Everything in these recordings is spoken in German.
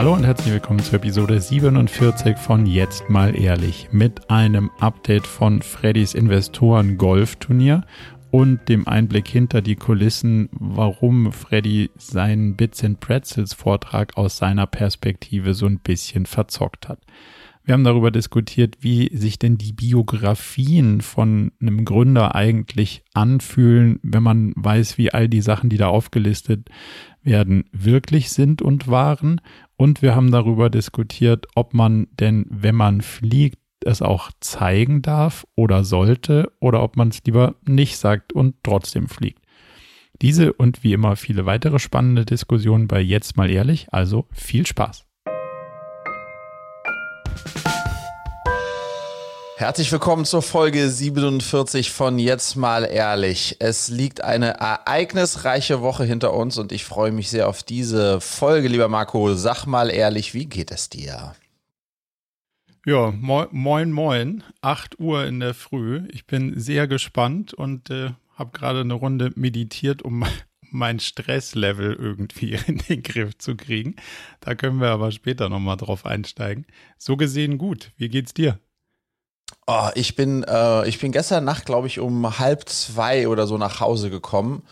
Hallo und herzlich willkommen zur Episode 47 von Jetzt mal ehrlich mit einem Update von Freddys Investoren Golfturnier und dem Einblick hinter die Kulissen, warum Freddy seinen Bits and Pretzels Vortrag aus seiner Perspektive so ein bisschen verzockt hat. Wir haben darüber diskutiert, wie sich denn die Biografien von einem Gründer eigentlich anfühlen, wenn man weiß, wie all die Sachen, die da aufgelistet werden, wirklich sind und waren. Und wir haben darüber diskutiert, ob man denn, wenn man fliegt, es auch zeigen darf oder sollte oder ob man es lieber nicht sagt und trotzdem fliegt. Diese und wie immer viele weitere spannende Diskussionen bei Jetzt mal ehrlich, also viel Spaß. Herzlich willkommen zur Folge 47 von Jetzt mal ehrlich. Es liegt eine ereignisreiche Woche hinter uns und ich freue mich sehr auf diese Folge, lieber Marco. Sag mal ehrlich, wie geht es dir? Ja, moin, moin. 8 Uhr in der Früh. Ich bin sehr gespannt und äh, habe gerade eine Runde meditiert, um mein Stresslevel irgendwie in den Griff zu kriegen. Da können wir aber später nochmal drauf einsteigen. So gesehen gut. Wie geht's dir? Oh, ich bin, äh, ich bin gestern Nacht, glaube ich, um halb zwei oder so nach Hause gekommen.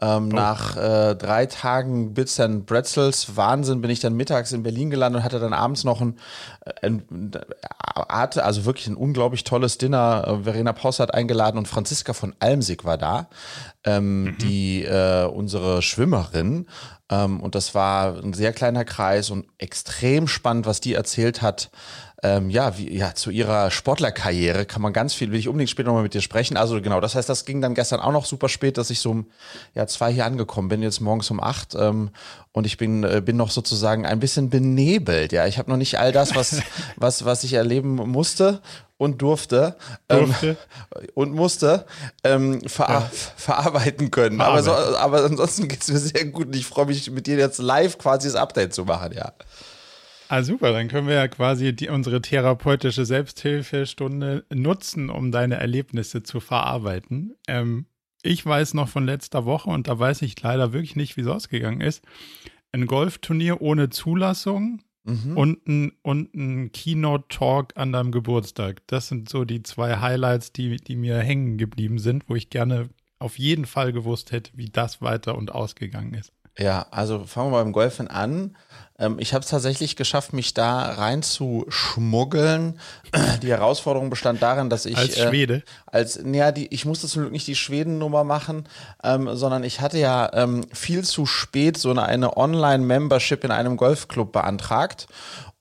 Ähm, oh. Nach äh, drei Tagen Bits and Bretzels Wahnsinn bin ich dann mittags in Berlin gelandet und hatte dann abends noch ein, äh, ein, ein also wirklich ein unglaublich tolles Dinner. Äh, Verena Paus hat eingeladen und Franziska von Almsig war da, ähm, mhm. die äh, unsere Schwimmerin. Ähm, und das war ein sehr kleiner Kreis und extrem spannend, was die erzählt hat ähm, ja, wie, ja, zu ihrer Sportlerkarriere kann man ganz viel, will ich unbedingt später nochmal mit dir sprechen. Also genau, das heißt, das ging dann gestern auch noch super spät, dass ich so um ja, zwei hier angekommen bin, jetzt morgens um acht. Ähm, und ich bin, äh, bin noch sozusagen ein bisschen benebelt. Ja, ich habe noch nicht all das, was, was, was ich erleben musste und durfte, ähm, durfte. Ähm, und musste ähm, ver ja. verarbeiten können. Aber, so, aber ansonsten geht es mir sehr gut und ich freue mich, mit dir jetzt live quasi das Update zu machen, ja. Ah, super, dann können wir ja quasi die, unsere therapeutische Selbsthilfestunde nutzen, um deine Erlebnisse zu verarbeiten. Ähm, ich weiß noch von letzter Woche und da weiß ich leider wirklich nicht, wie es ausgegangen ist. Ein Golfturnier ohne Zulassung mhm. und ein, und ein Keynote-Talk an deinem Geburtstag. Das sind so die zwei Highlights, die, die mir hängen geblieben sind, wo ich gerne auf jeden Fall gewusst hätte, wie das weiter und ausgegangen ist. Ja, also fangen wir beim Golfen an. Ähm, ich habe es tatsächlich geschafft, mich da rein zu schmuggeln. Die Herausforderung bestand darin, dass ich als äh, Schwede, äh, als naja, die, ich musste zum Glück nicht die Schweden-Nummer machen, ähm, sondern ich hatte ja ähm, viel zu spät so eine, eine Online-Membership in einem Golfclub beantragt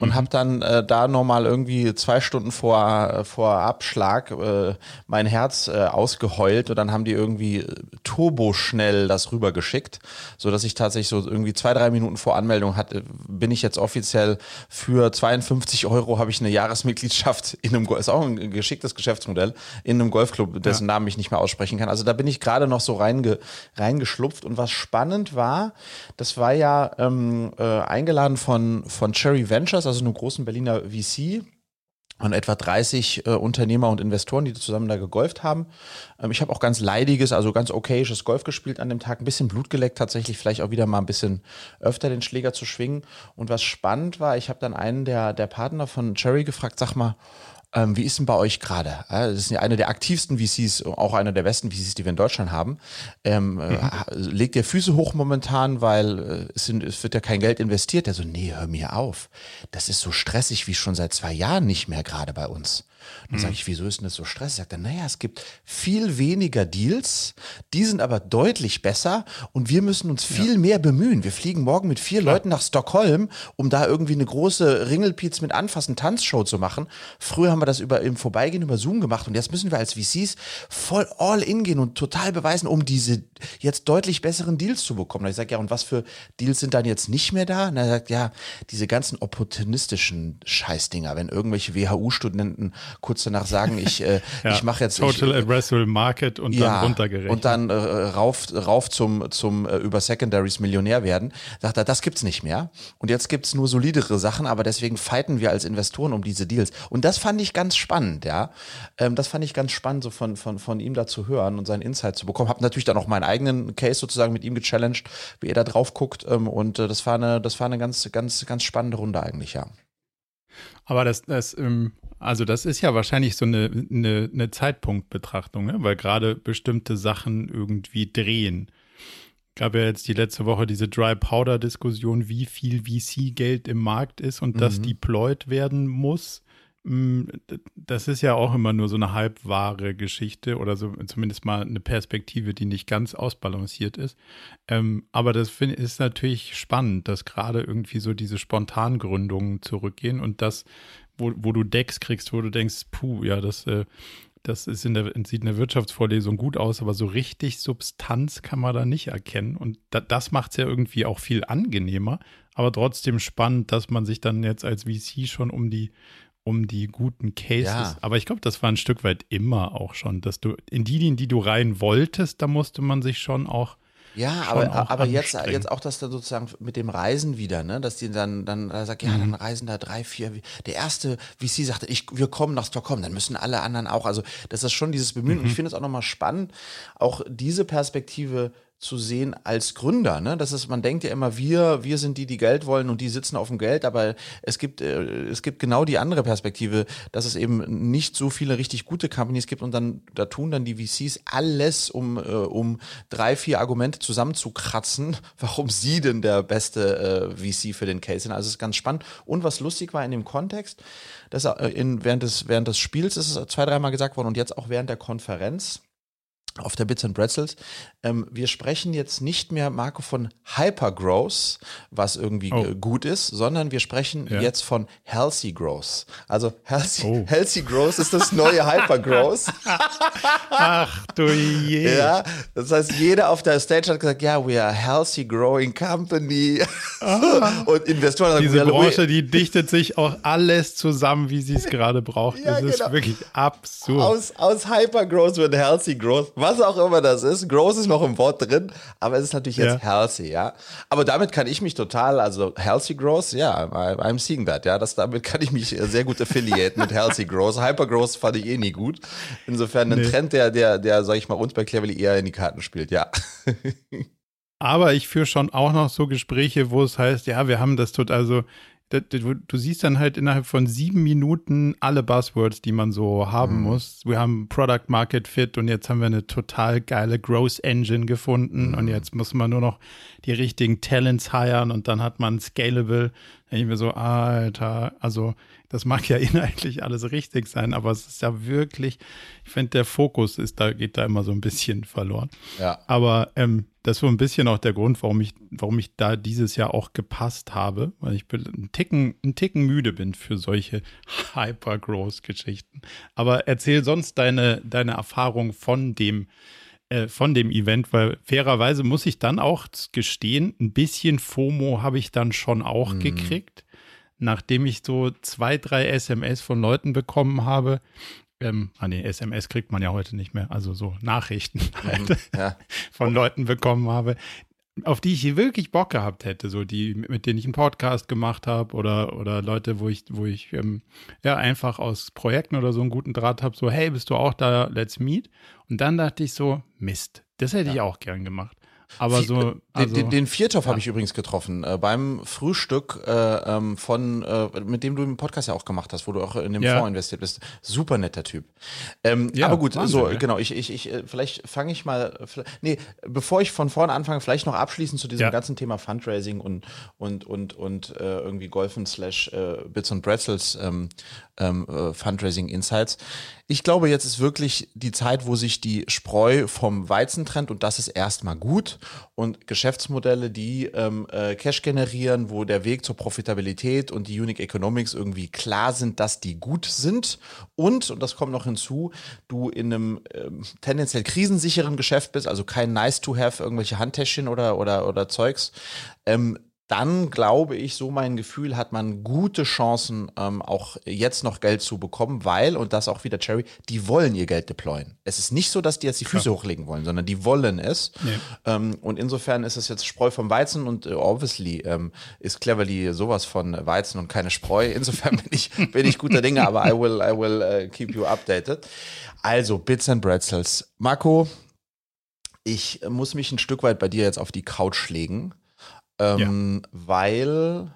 und mhm. habe dann äh, da nochmal irgendwie zwei Stunden vor, äh, vor Abschlag äh, mein Herz äh, ausgeheult und dann haben die irgendwie äh, turboschnell das rübergeschickt, so dass ich tatsächlich so irgendwie zwei, drei Minuten vor Anmeldung hatte, bin ich jetzt offiziell für 52 Euro habe ich eine Jahresmitgliedschaft in einem, ist auch ein geschicktes Geschäftsmodell, in einem Golfclub, dessen ja. Namen ich nicht mehr aussprechen kann. Also da bin ich gerade noch so reinge, reingeschlupft und was spannend war, das war ja ähm, äh, eingeladen von, von Cherry Ventures, also einem großen Berliner VC und etwa 30 äh, Unternehmer und Investoren, die zusammen da gegolft haben. Ähm, ich habe auch ganz leidiges, also ganz okayisches Golf gespielt an dem Tag, ein bisschen Blut geleckt, tatsächlich vielleicht auch wieder mal ein bisschen öfter den Schläger zu schwingen. Und was spannend war, ich habe dann einen der, der Partner von Cherry gefragt, sag mal, ähm, wie ist denn bei euch gerade? Das ist ja eine der aktivsten VCs, auch einer der besten VCs, die wir in Deutschland haben. Ähm, äh, mhm. Legt ihr Füße hoch momentan, weil äh, es, sind, es, wird ja kein Geld investiert? Der so, nee, hör mir auf. Das ist so stressig wie schon seit zwei Jahren nicht mehr gerade bei uns. Dann mhm. sage ich, wieso ist denn das so stressig? Sagt er, naja, es gibt viel weniger Deals, die sind aber deutlich besser und wir müssen uns viel ja. mehr bemühen. Wir fliegen morgen mit vier Klar. Leuten nach Stockholm, um da irgendwie eine große Ringelpiez mit Anfassen Tanzshow zu machen. Früher haben wir das über im Vorbeigehen über Zoom gemacht und jetzt müssen wir als VCs voll all in gehen und total beweisen, um diese jetzt deutlich besseren Deals zu bekommen. ich sage, ja, und was für Deals sind dann jetzt nicht mehr da? Und er sagt, ja, diese ganzen opportunistischen Scheißdinger, wenn irgendwelche WHU-Studenten kurz danach sagen, ich, äh, ja, ich mache jetzt Total ich, Addressable Market und ja, dann runtergerechnet. Und dann äh, rauf, rauf zum, zum äh, über Secondaries Millionär werden. Sagt er, das gibt's nicht mehr. Und jetzt gibt's nur solidere Sachen, aber deswegen fighten wir als Investoren um diese Deals. Und das fand ich ganz spannend, ja. Ähm, das fand ich ganz spannend, so von, von, von ihm da zu hören und seinen Insight zu bekommen. Hab natürlich dann auch meinen eigenen Case sozusagen mit ihm gechallenged, wie er da drauf guckt. Ähm, und äh, das war eine, das war eine ganz, ganz, ganz spannende Runde eigentlich, ja. Aber das, das, ähm, also das ist ja wahrscheinlich so eine, eine, eine Zeitpunktbetrachtung, ne? weil gerade bestimmte Sachen irgendwie drehen gab ja jetzt die letzte Woche diese Dry Powder Diskussion, wie viel VC-Geld im Markt ist und mhm. das deployed werden muss. Mm, das ist ja auch immer nur so eine halbwahre Geschichte oder so zumindest mal eine Perspektive, die nicht ganz ausbalanciert ist. Ähm, aber das find, ist natürlich spannend, dass gerade irgendwie so diese Spontangründungen zurückgehen und das, wo, wo du Decks kriegst, wo du denkst, puh, ja, das äh, das ist in der, sieht in der Wirtschaftsvorlesung gut aus, aber so richtig Substanz kann man da nicht erkennen. Und da, das macht es ja irgendwie auch viel angenehmer, aber trotzdem spannend, dass man sich dann jetzt als VC schon um die, um die guten Cases. Ja. Aber ich glaube, das war ein Stück weit immer auch schon, dass du in die, in die du rein wolltest, da musste man sich schon auch ja, aber, aber jetzt, jetzt auch das da sozusagen mit dem Reisen wieder, ne, dass die dann, dann da sagt, ja, mhm. dann reisen da drei, vier, der erste VC sagte, ich, wir kommen nach Stockholm, dann müssen alle anderen auch, also das ist schon dieses Bemühen mhm. und ich mhm. finde es auch nochmal spannend, auch diese Perspektive zu sehen als Gründer. Ne? Das ist, man denkt ja immer, wir, wir sind die, die Geld wollen und die sitzen auf dem Geld, aber es gibt, äh, es gibt genau die andere Perspektive, dass es eben nicht so viele richtig gute Companies gibt und dann, da tun dann die VCs alles, um, äh, um drei, vier Argumente zusammenzukratzen, warum sie denn der beste äh, VC für den Case sind. Also es ist ganz spannend. Und was lustig war in dem Kontext, dass äh, in, während, des, während des Spiels ist es zwei, dreimal gesagt worden und jetzt auch während der Konferenz, auf der Bits and Pretzels. Ähm, wir sprechen jetzt nicht mehr, Marco, von Hypergrowth, was irgendwie oh. gut ist, sondern wir sprechen ja. jetzt von Healthy Growth. Also Healthy, oh. Healthy Growth ist das neue Hypergrowth. Ach du je. Ja, das heißt, jeder auf der Stage hat gesagt, ja, we are a healthy growing company. Ah. Und Investoren Diese sagen, Branche, die dichtet sich auch alles zusammen, wie sie es gerade braucht. Ja, das genau. ist wirklich absurd. Aus, aus Hypergrowth wird Healthy Growth was auch immer das ist. Gross ist noch im Wort drin, aber es ist natürlich jetzt ja. healthy, ja. Aber damit kann ich mich total, also healthy gross, ja, I'm seeing that, ja. Das, damit kann ich mich sehr gut affiliaten mit healthy gross. Hyper gross fand ich eh nie gut. Insofern ein nee. Trend, der, der, der, sag ich mal, uns bei Cleverly eher in die Karten spielt, ja. Aber ich führe schon auch noch so Gespräche, wo es heißt, ja, wir haben das total, also du, siehst dann halt innerhalb von sieben Minuten alle Buzzwords, die man so haben mhm. muss. Wir haben Product Market Fit und jetzt haben wir eine total geile Growth Engine gefunden mhm. und jetzt muss man nur noch die richtigen Talents hiren und dann hat man Scalable. Ich mir so, Alter, also das mag ja inhaltlich alles richtig sein, aber es ist ja wirklich, ich finde, der Fokus ist da, geht da immer so ein bisschen verloren. Ja. Aber ähm, das ist so ein bisschen auch der Grund, warum ich, warum ich da dieses Jahr auch gepasst habe, weil ich einen Ticken, einen Ticken müde bin für solche Hyper-Growth-Geschichten. Aber erzähl sonst deine, deine Erfahrung von dem, äh, von dem Event, weil fairerweise muss ich dann auch gestehen, ein bisschen FOMO habe ich dann schon auch mhm. gekriegt, nachdem ich so zwei, drei SMS von Leuten bekommen habe, ähm, ah nee, SMS kriegt man ja heute nicht mehr, also so Nachrichten halt mhm, ja. von Leuten bekommen habe, auf die ich wirklich Bock gehabt hätte, so die, mit denen ich einen Podcast gemacht habe oder, oder Leute, wo ich, wo ich ähm, ja einfach aus Projekten oder so einen guten Draht habe, so, hey, bist du auch da, let's meet. Und dann dachte ich so, Mist, das hätte ja. ich auch gern gemacht. Aber so. Also, den, den Viertopf ja. habe ich übrigens getroffen äh, beim Frühstück äh, ähm, von, äh, mit dem du im Podcast ja auch gemacht hast, wo du auch in dem ja. Fonds investiert bist. Super netter Typ. Ähm, ja, aber gut, Wahnsinn, so ja. genau. Ich, ich, ich, äh, vielleicht fange ich mal. Nee, bevor ich von vorne anfange, vielleicht noch abschließend zu diesem ganzen Thema Fundraising und und und und äh, irgendwie Golfen slash äh, Bits und Bretzels ähm, ähm, äh, Fundraising Insights. Ich glaube, jetzt ist wirklich die Zeit, wo sich die Spreu vom Weizen trennt und das ist erstmal gut. Und Geschäftsmodelle, die ähm, äh, Cash generieren, wo der Weg zur Profitabilität und die Unique Economics irgendwie klar sind, dass die gut sind. Und, und das kommt noch hinzu, du in einem ähm, tendenziell krisensicheren Geschäft bist, also kein nice to have, irgendwelche Handtäschchen oder, oder, oder Zeugs. Ähm, dann glaube ich, so mein Gefühl, hat man gute Chancen, ähm, auch jetzt noch Geld zu bekommen, weil, und das auch wieder Cherry, die wollen ihr Geld deployen. Es ist nicht so, dass die jetzt die Füße Klar. hochlegen wollen, sondern die wollen es. Nee. Ähm, und insofern ist es jetzt Spreu vom Weizen und äh, obviously ähm, ist Cleverly sowas von Weizen und keine Spreu. Insofern bin ich, bin ich guter Dinge, aber I will, I will uh, keep you updated. Also, Bits and Bretzels. Marco, ich muss mich ein Stück weit bei dir jetzt auf die Couch legen, ähm, ja. weil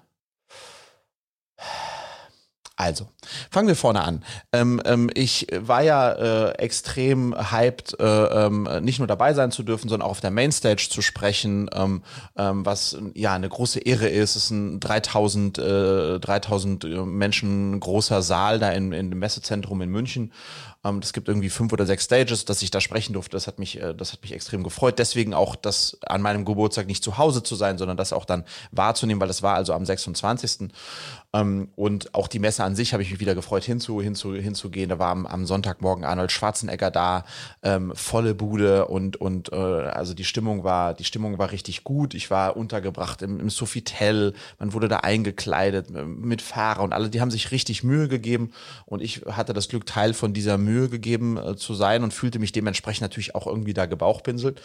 also, fangen wir vorne an. Ähm, ähm, ich war ja äh, extrem hyped, äh, ähm, nicht nur dabei sein zu dürfen, sondern auch auf der Mainstage zu sprechen, ähm, ähm, was ja eine große Ehre ist. Es ist ein 3000, äh, 3000 äh, Menschen großer Saal da in, in dem Messezentrum in München. Ähm, es gibt irgendwie fünf oder sechs Stages, dass ich da sprechen durfte. Das hat mich, äh, das hat mich extrem gefreut. Deswegen auch das an meinem Geburtstag nicht zu Hause zu sein, sondern das auch dann wahrzunehmen, weil das war also am 26. Ähm, und auch die Messe an sich habe ich mich wieder gefreut, hinzu, hinzu, hinzugehen. Da war am, am Sonntagmorgen Arnold Schwarzenegger da, ähm, volle Bude und, und äh, also die Stimmung war, die Stimmung war richtig gut. Ich war untergebracht im, im Sofitel, man wurde da eingekleidet mit Fahrer und alle, die haben sich richtig Mühe gegeben und ich hatte das Glück, Teil von dieser Mühe gegeben äh, zu sein und fühlte mich dementsprechend natürlich auch irgendwie da gebauchpinselt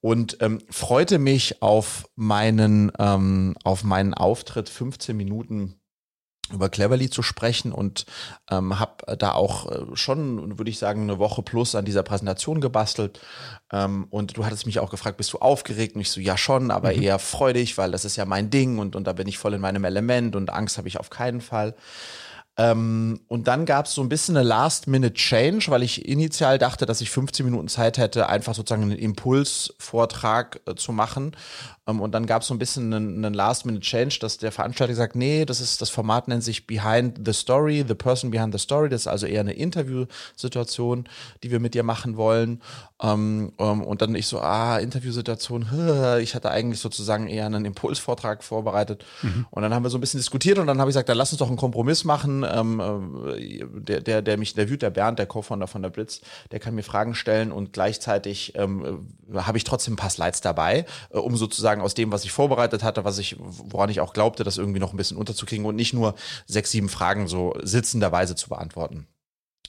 und ähm, freute mich auf meinen ähm, auf meinen Auftritt 15 Minuten über Cleverly zu sprechen und ähm, habe da auch äh, schon, würde ich sagen, eine Woche plus an dieser Präsentation gebastelt. Ähm, und du hattest mich auch gefragt, bist du aufgeregt? Und ich so, ja schon, aber mhm. eher freudig, weil das ist ja mein Ding und, und da bin ich voll in meinem Element und Angst habe ich auf keinen Fall. Ähm, und dann gab es so ein bisschen eine Last-Minute-Change, weil ich initial dachte, dass ich 15 Minuten Zeit hätte, einfach sozusagen einen Impulsvortrag äh, zu machen. Ähm, und dann gab es so ein bisschen einen, einen Last-Minute-Change, dass der Veranstalter sagt, nee, das ist das Format nennt sich Behind the Story, The Person Behind the Story. Das ist also eher eine Interviewsituation, die wir mit dir machen wollen. Ähm, ähm, und dann ich so, ah, Interviewsituation, ich hatte eigentlich sozusagen eher einen Impulsvortrag vorbereitet. Mhm. Und dann haben wir so ein bisschen diskutiert und dann habe ich gesagt, dann lass uns doch einen Kompromiss machen. Ähm, äh, der, der, der mich interviewt, der Bernd, der Co-Founder von der Blitz, der kann mir Fragen stellen und gleichzeitig ähm, habe ich trotzdem ein paar Slides dabei, äh, um sozusagen aus dem, was ich vorbereitet hatte, was ich, woran ich auch glaubte, das irgendwie noch ein bisschen unterzukriegen und nicht nur sechs, sieben Fragen so sitzenderweise zu beantworten.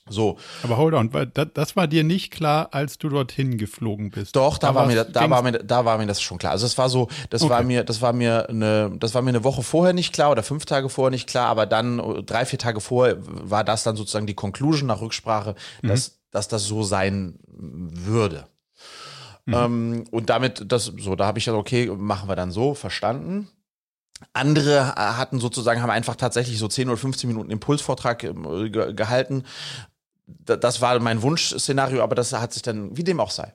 So. Aber hold on, das war dir nicht klar, als du dorthin geflogen bist. Doch, da, da war mir, da war mir, da war mir das schon klar. Also es war so, das okay. war mir, das war mir eine, das war mir eine Woche vorher nicht klar oder fünf Tage vorher nicht klar, aber dann drei, vier Tage vorher war das dann sozusagen die Conclusion nach Rücksprache, mhm. dass, dass das so sein würde. Mhm. Ähm, und damit, das, so, da habe ich ja, okay, machen wir dann so, verstanden. Andere äh, hatten sozusagen, haben einfach tatsächlich so 10 oder 15 Minuten Impulsvortrag äh, gehalten, das war mein Wunschszenario, aber das hat sich dann, wie dem auch sei.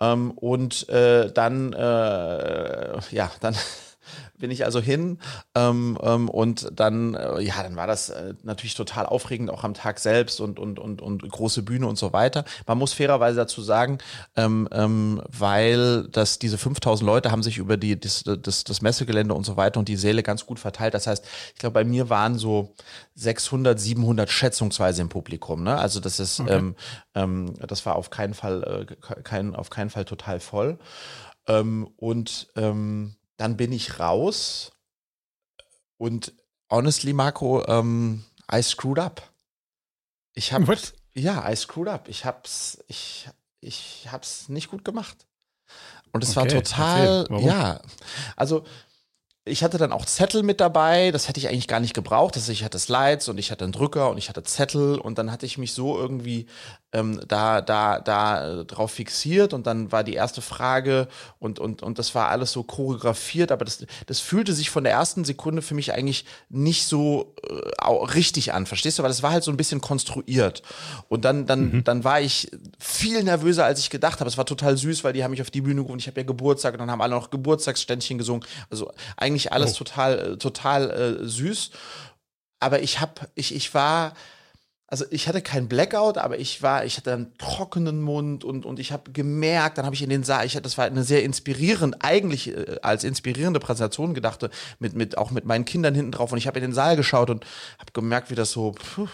Ähm, und äh, dann, äh, ja, dann bin ich also hin ähm, ähm, und dann, äh, ja, dann war das äh, natürlich total aufregend, auch am Tag selbst und, und, und, und große Bühne und so weiter. Man muss fairerweise dazu sagen, ähm, ähm, weil das, diese 5000 Leute haben sich über die, das, das, das Messegelände und so weiter und die Säle ganz gut verteilt. Das heißt, ich glaube, bei mir waren so 600, 700 schätzungsweise im Publikum. Ne? Also das ist, okay. ähm, ähm, das war auf keinen Fall, äh, kein, auf keinen Fall total voll. Ähm, und ähm, dann bin ich raus und honestly, Marco, ähm, I screwed up. Ich hab, What? ja, I screwed up. Ich hab's, ich, ich hab's nicht gut gemacht. Und es okay, war total, ja, also ich hatte dann auch Zettel mit dabei, das hätte ich eigentlich gar nicht gebraucht. Das, ich hatte Slides und ich hatte einen Drücker und ich hatte Zettel und dann hatte ich mich so irgendwie ähm, da, da, da äh, drauf fixiert und dann war die erste Frage und, und, und das war alles so choreografiert, aber das, das fühlte sich von der ersten Sekunde für mich eigentlich nicht so äh, richtig an, verstehst du? Weil das war halt so ein bisschen konstruiert. Und dann, dann, mhm. dann war ich viel nervöser, als ich gedacht habe. Es war total süß, weil die haben mich auf die Bühne gerufen, ich habe ja Geburtstag und dann haben alle noch Geburtstagsständchen gesungen. Also eigentlich alles oh. total, äh, total äh, süß. Aber ich hab, ich, ich war, also ich hatte keinen Blackout, aber ich war, ich hatte einen trockenen Mund und, und ich habe gemerkt, dann habe ich in den Saal, ich hatte, das war eine sehr inspirierend, eigentlich äh, als inspirierende Präsentation gedachte, mit, mit, auch mit meinen Kindern hinten drauf und ich habe in den Saal geschaut und habe gemerkt, wie das so, pfuh,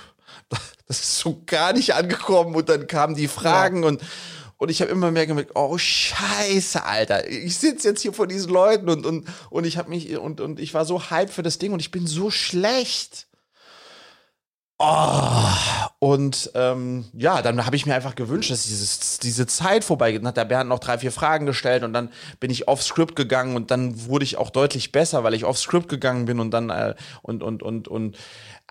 das ist so gar nicht angekommen und dann kamen die Fragen ja. und Und ich habe immer mehr gemerkt, oh Scheiße, Alter. Ich sitze jetzt hier vor diesen Leuten und, und, und ich habe mich und, und ich war so hype für das Ding und ich bin so schlecht. Oh, und ähm, ja, dann habe ich mir einfach gewünscht, dass dieses, diese Zeit vorbei geht. Dann hat der Bernd noch drei, vier Fragen gestellt und dann bin ich off Script gegangen und dann wurde ich auch deutlich besser, weil ich off Script gegangen bin und dann äh, und und und und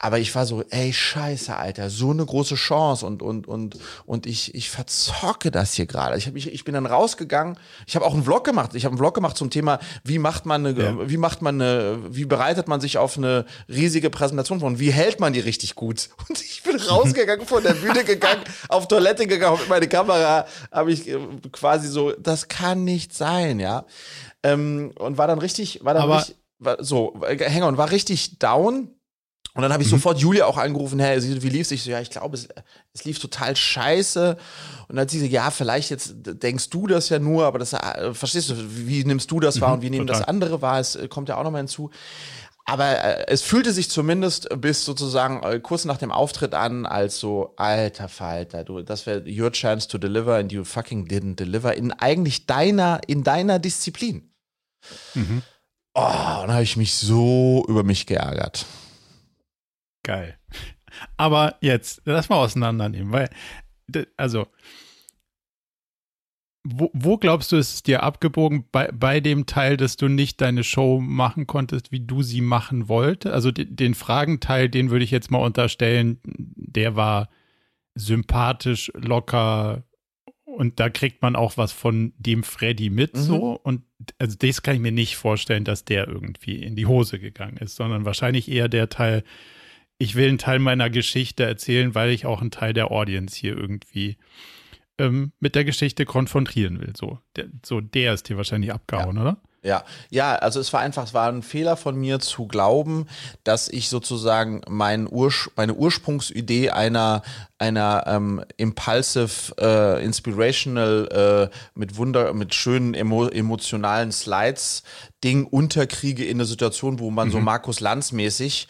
aber ich war so, ey, scheiße, Alter, so eine große Chance und, und, und, und ich, ich verzocke das hier gerade. Ich, hab mich, ich bin dann rausgegangen. Ich habe auch einen Vlog gemacht. Ich habe einen Vlog gemacht zum Thema, wie macht man eine, ja. wie macht man eine, wie bereitet man sich auf eine riesige Präsentation von, wie hält man die richtig gut? Und ich bin rausgegangen, von der Bühne gegangen, auf Toilette gegangen, mit meiner Kamera, habe ich äh, quasi so, das kann nicht sein, ja. Ähm, und war dann richtig, war dann Aber richtig, war, so, äh, Hänger und war richtig down und dann habe ich mhm. sofort Julia auch angerufen, hey, wie lief's? Ich so, ja, ich glaube, es, es lief total scheiße. Und dann hat sie gesagt, ja, vielleicht jetzt denkst du das ja nur, aber das, äh, verstehst du, wie nimmst du das wahr mhm, und wie nehmen total. das andere wahr? Es äh, kommt ja auch nochmal hinzu. Aber äh, es fühlte sich zumindest bis sozusagen äh, kurz nach dem Auftritt an, als so, alter Falter, du, das wäre your chance to deliver and you fucking didn't deliver in eigentlich deiner, in deiner Disziplin. Mhm. Oh, und dann habe ich mich so über mich geärgert. Geil. Aber jetzt, lass mal auseinandernehmen, weil, also, wo, wo, glaubst du, ist es dir abgebogen bei, bei dem Teil, dass du nicht deine Show machen konntest, wie du sie machen wolltest? Also den, den Fragenteil, den würde ich jetzt mal unterstellen, der war sympathisch, locker und da kriegt man auch was von dem Freddy mit mhm. so. Und also das kann ich mir nicht vorstellen, dass der irgendwie in die Hose gegangen ist, sondern wahrscheinlich eher der Teil, ich will einen Teil meiner Geschichte erzählen, weil ich auch einen Teil der Audience hier irgendwie ähm, mit der Geschichte konfrontieren will. So der, so, der ist dir wahrscheinlich abgehauen, ja. oder? Ja, ja, also es war einfach, es war ein Fehler von mir zu glauben, dass ich sozusagen mein Ursch meine Ursprungsidee einer einer ähm, impulsive, äh, inspirational, äh, mit Wunder, mit schönen emo emotionalen Slides Ding unterkriege in eine Situation, wo man mhm. so Markus Lanz mäßig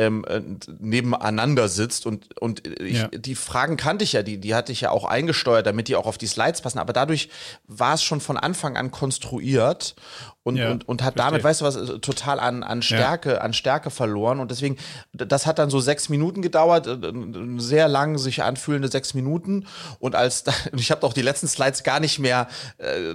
ähm, äh, nebeneinander sitzt und, und ich, ja. die Fragen kannte ich ja, die, die hatte ich ja auch eingesteuert, damit die auch auf die Slides passen, aber dadurch war es schon von Anfang an konstruiert und, ja, und, und hat verstehe. damit, weißt du was, äh, total an, an Stärke, ja. an Stärke verloren. Und deswegen, das hat dann so sechs Minuten gedauert, äh, sehr lang sich anfühlende sechs Minuten. Und als ich habe auch die letzten Slides gar nicht mehr, äh,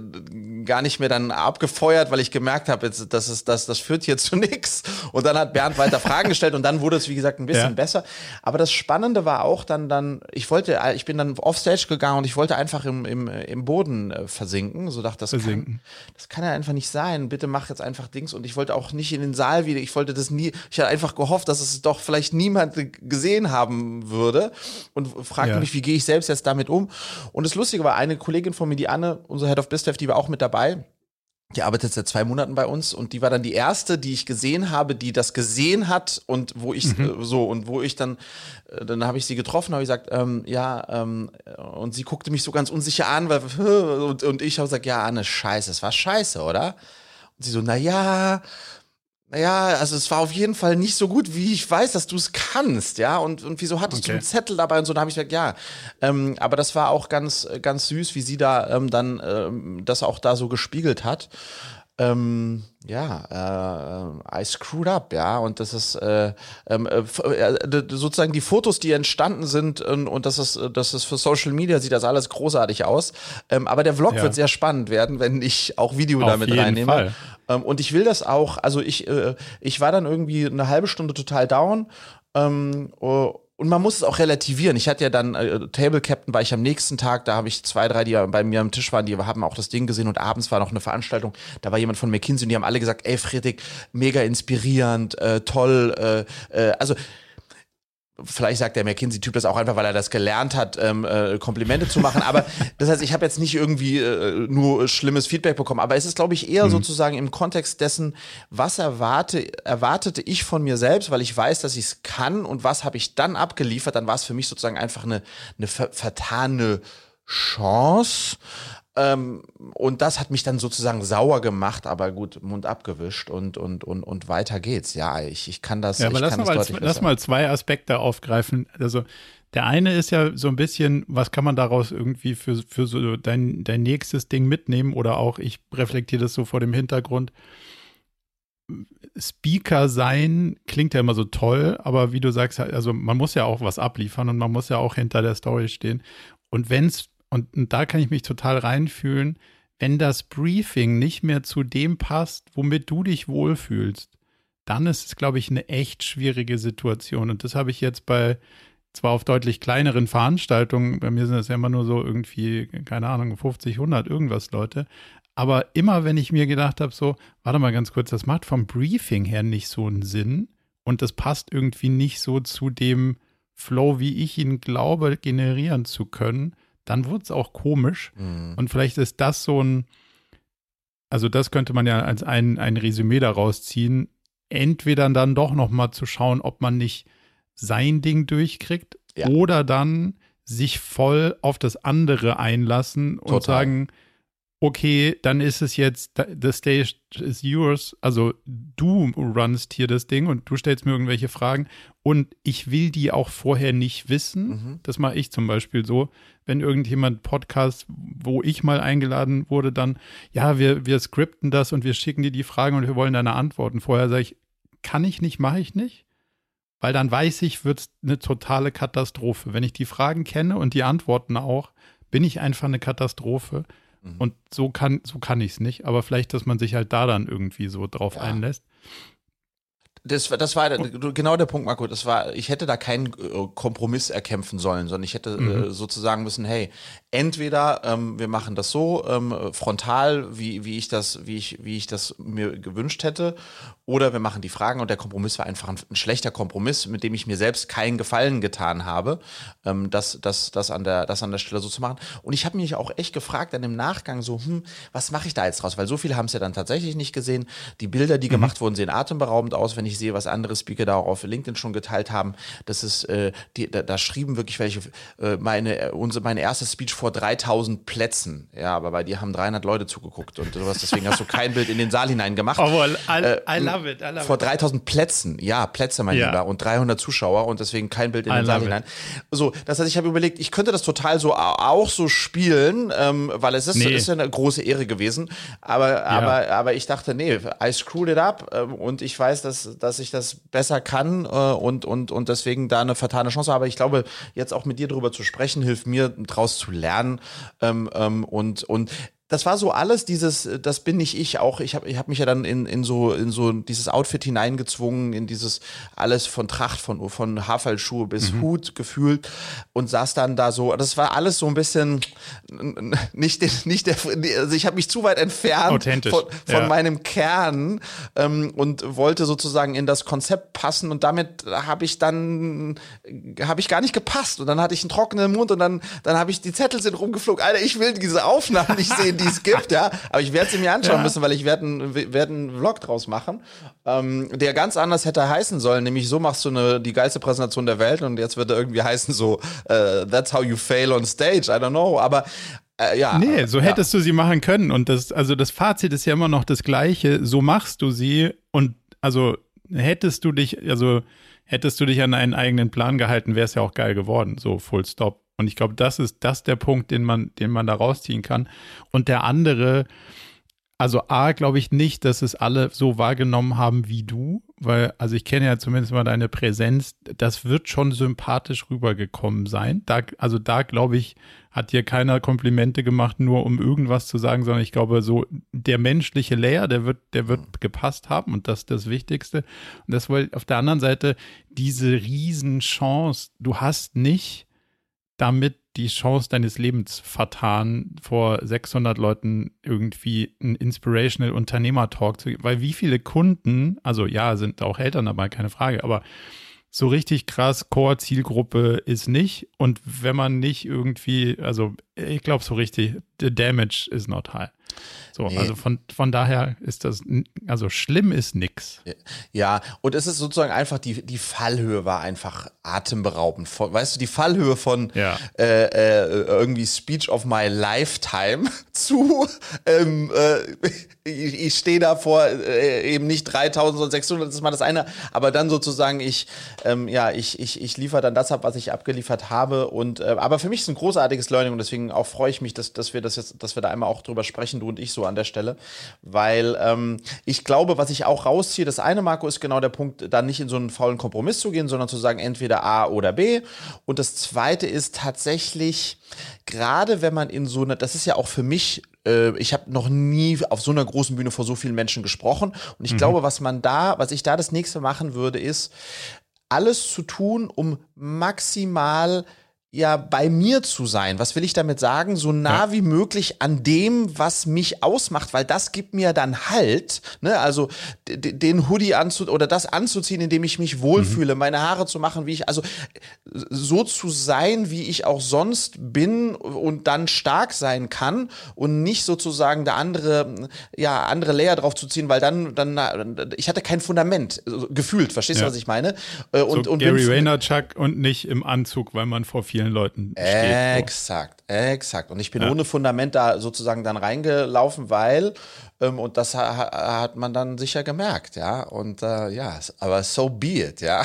gar nicht mehr dann abgefeuert, weil ich gemerkt habe, das ist, das, das führt hier zu nichts. Und dann hat Bernd weiter Fragen gestellt und dann wurde es, wie gesagt, ein bisschen ja. besser. Aber das Spannende war auch dann, dann, ich wollte, ich bin dann offstage gegangen und ich wollte einfach im, im, im Boden versinken. So dachte, das versinken. kann, das kann ja einfach nicht sein nein, bitte mach jetzt einfach Dings. Und ich wollte auch nicht in den Saal wieder, ich wollte das nie, ich hatte einfach gehofft, dass es doch vielleicht niemand gesehen haben würde und fragte ja. mich, wie gehe ich selbst jetzt damit um. Und das Lustige war, eine Kollegin von mir, die Anne, unser Head of Bistef, die war auch mit dabei. Die arbeitet seit zwei Monaten bei uns und die war dann die erste, die ich gesehen habe, die das gesehen hat und wo ich mhm. äh, so und wo ich dann, äh, dann habe ich sie getroffen, habe ich gesagt, ähm, ja, ähm, und sie guckte mich so ganz unsicher an, weil und, und ich habe gesagt, ja, Anne, scheiße, es war scheiße, oder? Und sie so, na ja, naja, also es war auf jeden Fall nicht so gut, wie ich weiß, dass du es kannst, ja. Und, und wieso hattest okay. du einen Zettel dabei und so? Da habe ich gesagt, ja. Ähm, aber das war auch ganz, ganz süß, wie sie da ähm, dann ähm, das auch da so gespiegelt hat ähm, ja, äh, I screwed up, ja, und das ist äh, ähm, äh, äh sozusagen die Fotos, die entstanden sind und, und das ist, das ist für Social Media sieht das alles großartig aus, ähm, aber der Vlog ja. wird sehr spannend werden, wenn ich auch Video Auf damit reinnehme. Ähm, und ich will das auch, also ich, äh, ich war dann irgendwie eine halbe Stunde total down ähm, oh, und man muss es auch relativieren. Ich hatte ja dann äh, Table Captain war ich am nächsten Tag, da habe ich zwei, drei, die bei mir am Tisch waren, die haben auch das Ding gesehen und abends war noch eine Veranstaltung, da war jemand von McKinsey und die haben alle gesagt, ey Friedrich, mega inspirierend, äh, toll, äh, äh, also Vielleicht sagt der McKinsey-Typ das auch einfach, weil er das gelernt hat, ähm, äh, Komplimente zu machen. Aber das heißt, ich habe jetzt nicht irgendwie äh, nur schlimmes Feedback bekommen. Aber es ist, glaube ich, eher mhm. sozusagen im Kontext dessen, was erwarte, erwartete ich von mir selbst, weil ich weiß, dass ich es kann und was habe ich dann abgeliefert. Dann war es für mich sozusagen einfach eine, eine vertane Chance. Ähm, und das hat mich dann sozusagen sauer gemacht, aber gut, Mund abgewischt und, und, und, und weiter geht's. Ja, ich, ich kann das. Ja, aber lass, mal, lass mal zwei Aspekte aufgreifen. Also Der eine ist ja so ein bisschen, was kann man daraus irgendwie für, für so dein, dein nächstes Ding mitnehmen oder auch, ich reflektiere das so vor dem Hintergrund. Speaker sein klingt ja immer so toll, aber wie du sagst, also man muss ja auch was abliefern und man muss ja auch hinter der Story stehen. Und wenn es, und, und da kann ich mich total reinfühlen, wenn das Briefing nicht mehr zu dem passt, womit du dich wohlfühlst, dann ist es, glaube ich, eine echt schwierige Situation. Und das habe ich jetzt bei zwar auf deutlich kleineren Veranstaltungen, bei mir sind das ja immer nur so irgendwie, keine Ahnung, 50, 100, irgendwas Leute. Aber immer, wenn ich mir gedacht habe, so, warte mal ganz kurz, das macht vom Briefing her nicht so einen Sinn und das passt irgendwie nicht so zu dem Flow, wie ich ihn glaube, generieren zu können, dann wird es auch komisch. Mhm. Und vielleicht ist das so ein, also das könnte man ja als ein, ein Resümee daraus ziehen, entweder dann doch nochmal zu schauen, ob man nicht sein Ding durchkriegt ja. oder dann sich voll auf das andere einlassen und Total. sagen, okay, dann ist es jetzt, the stage is yours. Also du runst hier das Ding und du stellst mir irgendwelche Fragen und ich will die auch vorher nicht wissen. Mhm. Das mache ich zum Beispiel so. Wenn irgendjemand Podcast, wo ich mal eingeladen wurde, dann, ja, wir, wir skripten das und wir schicken dir die Fragen und wir wollen deine Antworten. Vorher sage ich, kann ich nicht, mache ich nicht. Weil dann weiß ich, wird es eine totale Katastrophe. Wenn ich die Fragen kenne und die Antworten auch, bin ich einfach eine Katastrophe. Mhm. Und so kann, so kann ich es nicht. Aber vielleicht, dass man sich halt da dann irgendwie so drauf ja. einlässt. Das, das war genau der Punkt, Marco. Das war, ich hätte da keinen äh, Kompromiss erkämpfen sollen, sondern ich hätte mhm. äh, sozusagen müssen, hey, entweder ähm, wir machen das so ähm, frontal, wie, wie ich das, wie ich, wie ich das mir gewünscht hätte, oder wir machen die Fragen und der Kompromiss war einfach ein, ein schlechter Kompromiss, mit dem ich mir selbst keinen Gefallen getan habe, ähm, das, das, das, an der, das an der Stelle so zu machen. Und ich habe mich auch echt gefragt dann im Nachgang so, hm, was mache ich da jetzt draus? Weil so viele haben es ja dann tatsächlich nicht gesehen. Die Bilder, die mhm. gemacht wurden, sehen atemberaubend aus, wenn ich sehe, was andere Speaker da auch auf LinkedIn schon geteilt haben. Das ist, äh, die, da, da schrieben wirklich welche, äh, meine, äh, unsere, meine erste Speech vor 3000 Plätzen. Ja, aber bei dir haben 300 Leute zugeguckt und du hast, deswegen hast du kein Bild in den Saal hinein gemacht. Oh, well, I, äh, I love it, I love Vor 3000 Plätzen, ja, Plätze, mein ja. Lieber, und 300 Zuschauer und deswegen kein Bild in den Saal hinein. So, das heißt, ich habe überlegt, ich könnte das total so auch so spielen, ähm, weil es ist, nee. ist ja eine große Ehre gewesen. Aber, ja. aber, aber ich dachte, nee, I screwed it up ähm, und ich weiß, dass, dass ich das besser kann äh, und, und, und deswegen da eine vertane Chance. Aber ich glaube, jetzt auch mit dir darüber zu sprechen, hilft mir, daraus zu lernen. Ähm, ähm, und, und das war so alles dieses, das bin nicht ich auch. Ich habe ich hab mich ja dann in, in, so, in so dieses Outfit hineingezwungen, in dieses alles von Tracht, von, von Haarfallschuhe bis mhm. Hut gefühlt und saß dann da so. Das war alles so ein bisschen nicht, nicht der, also ich habe mich zu weit entfernt von, von ja. meinem Kern ähm, und wollte sozusagen in das Konzept passen und damit habe ich dann, habe ich gar nicht gepasst und dann hatte ich einen trockenen Mund und dann, dann habe ich, die Zettel sind rumgeflogen. Alter, ich will diese Aufnahmen nicht sehen die es gibt, ja. Aber ich werde sie mir anschauen ja. müssen, weil ich werde einen, werd einen Vlog draus machen, ähm, der ganz anders hätte heißen sollen. Nämlich so machst du eine, die geilste Präsentation der Welt und jetzt wird er irgendwie heißen so, uh, that's how you fail on stage. I don't know. Aber äh, ja. Nee, so hättest ja. du sie machen können. Und das, also das Fazit ist ja immer noch das gleiche. So machst du sie und also hättest du dich, also hättest du dich an einen eigenen Plan gehalten, wäre es ja auch geil geworden. So, full stop. Und ich glaube, das ist das der Punkt, den man, den man da rausziehen kann. Und der andere, also A, glaube ich nicht, dass es alle so wahrgenommen haben wie du, weil, also ich kenne ja zumindest mal deine Präsenz, das wird schon sympathisch rübergekommen sein. Da, also da, glaube ich, hat dir keiner Komplimente gemacht, nur um irgendwas zu sagen, sondern ich glaube, so der menschliche Layer, der wird, der wird gepasst haben und das ist das Wichtigste. Und das weil auf der anderen Seite diese Riesenchance, du hast nicht damit die Chance deines Lebens vertan, vor 600 Leuten irgendwie einen Inspirational Unternehmer-Talk zu geben. Weil wie viele Kunden, also ja, sind auch Eltern dabei, keine Frage, aber so richtig krass Core-Zielgruppe ist nicht. Und wenn man nicht irgendwie, also ich glaube so richtig, the damage is not high. So, nee. also von, von daher ist das, also schlimm ist nix. Ja, und es ist sozusagen einfach, die, die Fallhöhe war einfach atemberaubend. Weißt du, die Fallhöhe von ja. äh, äh, irgendwie Speech of my Lifetime zu, ähm, äh, ich, ich stehe da vor äh, eben nicht 3000, sondern 600, das ist mal das eine, aber dann sozusagen ich, ähm, ja, ich, ich, ich liefere dann das ab, was ich abgeliefert habe und, äh, aber für mich ist ein großartiges Learning und deswegen auch freue ich mich, dass, dass wir das jetzt, dass wir da einmal auch drüber sprechen, du und ich so an der Stelle, weil ähm, ich glaube, was ich auch rausziehe, das eine, Marco, ist genau der Punkt, da nicht in so einen faulen Kompromiss zu gehen, sondern zu sagen, entweder A oder B. Und das zweite ist tatsächlich, gerade wenn man in so einer, das ist ja auch für mich äh, ich habe noch nie auf so einer großen Bühne vor so vielen Menschen gesprochen. Und ich mhm. glaube, was man da, was ich da das nächste machen würde, ist, alles zu tun, um maximal ja bei mir zu sein. Was will ich damit sagen? So nah ja. wie möglich an dem, was mich ausmacht, weil das gibt mir dann Halt. Ne? Also den Hoodie anzu oder das anzuziehen, in dem ich mich wohlfühle, mhm. meine Haare zu machen, wie ich, also so zu sein, wie ich auch sonst bin und dann stark sein kann und nicht sozusagen der andere, ja, andere Layer drauf zu ziehen, weil dann, dann, ich hatte kein Fundament, gefühlt, verstehst du, ja. was ich meine? Äh, und, so und Gary Vaynerchuk und nicht im Anzug, weil man vor vielen vielen Leuten steht. Exakt, exakt. Und ich bin ja. ohne Fundament da sozusagen dann reingelaufen, weil, ähm, und das ha hat man dann sicher gemerkt, ja. Und äh, ja, aber so be it, ja.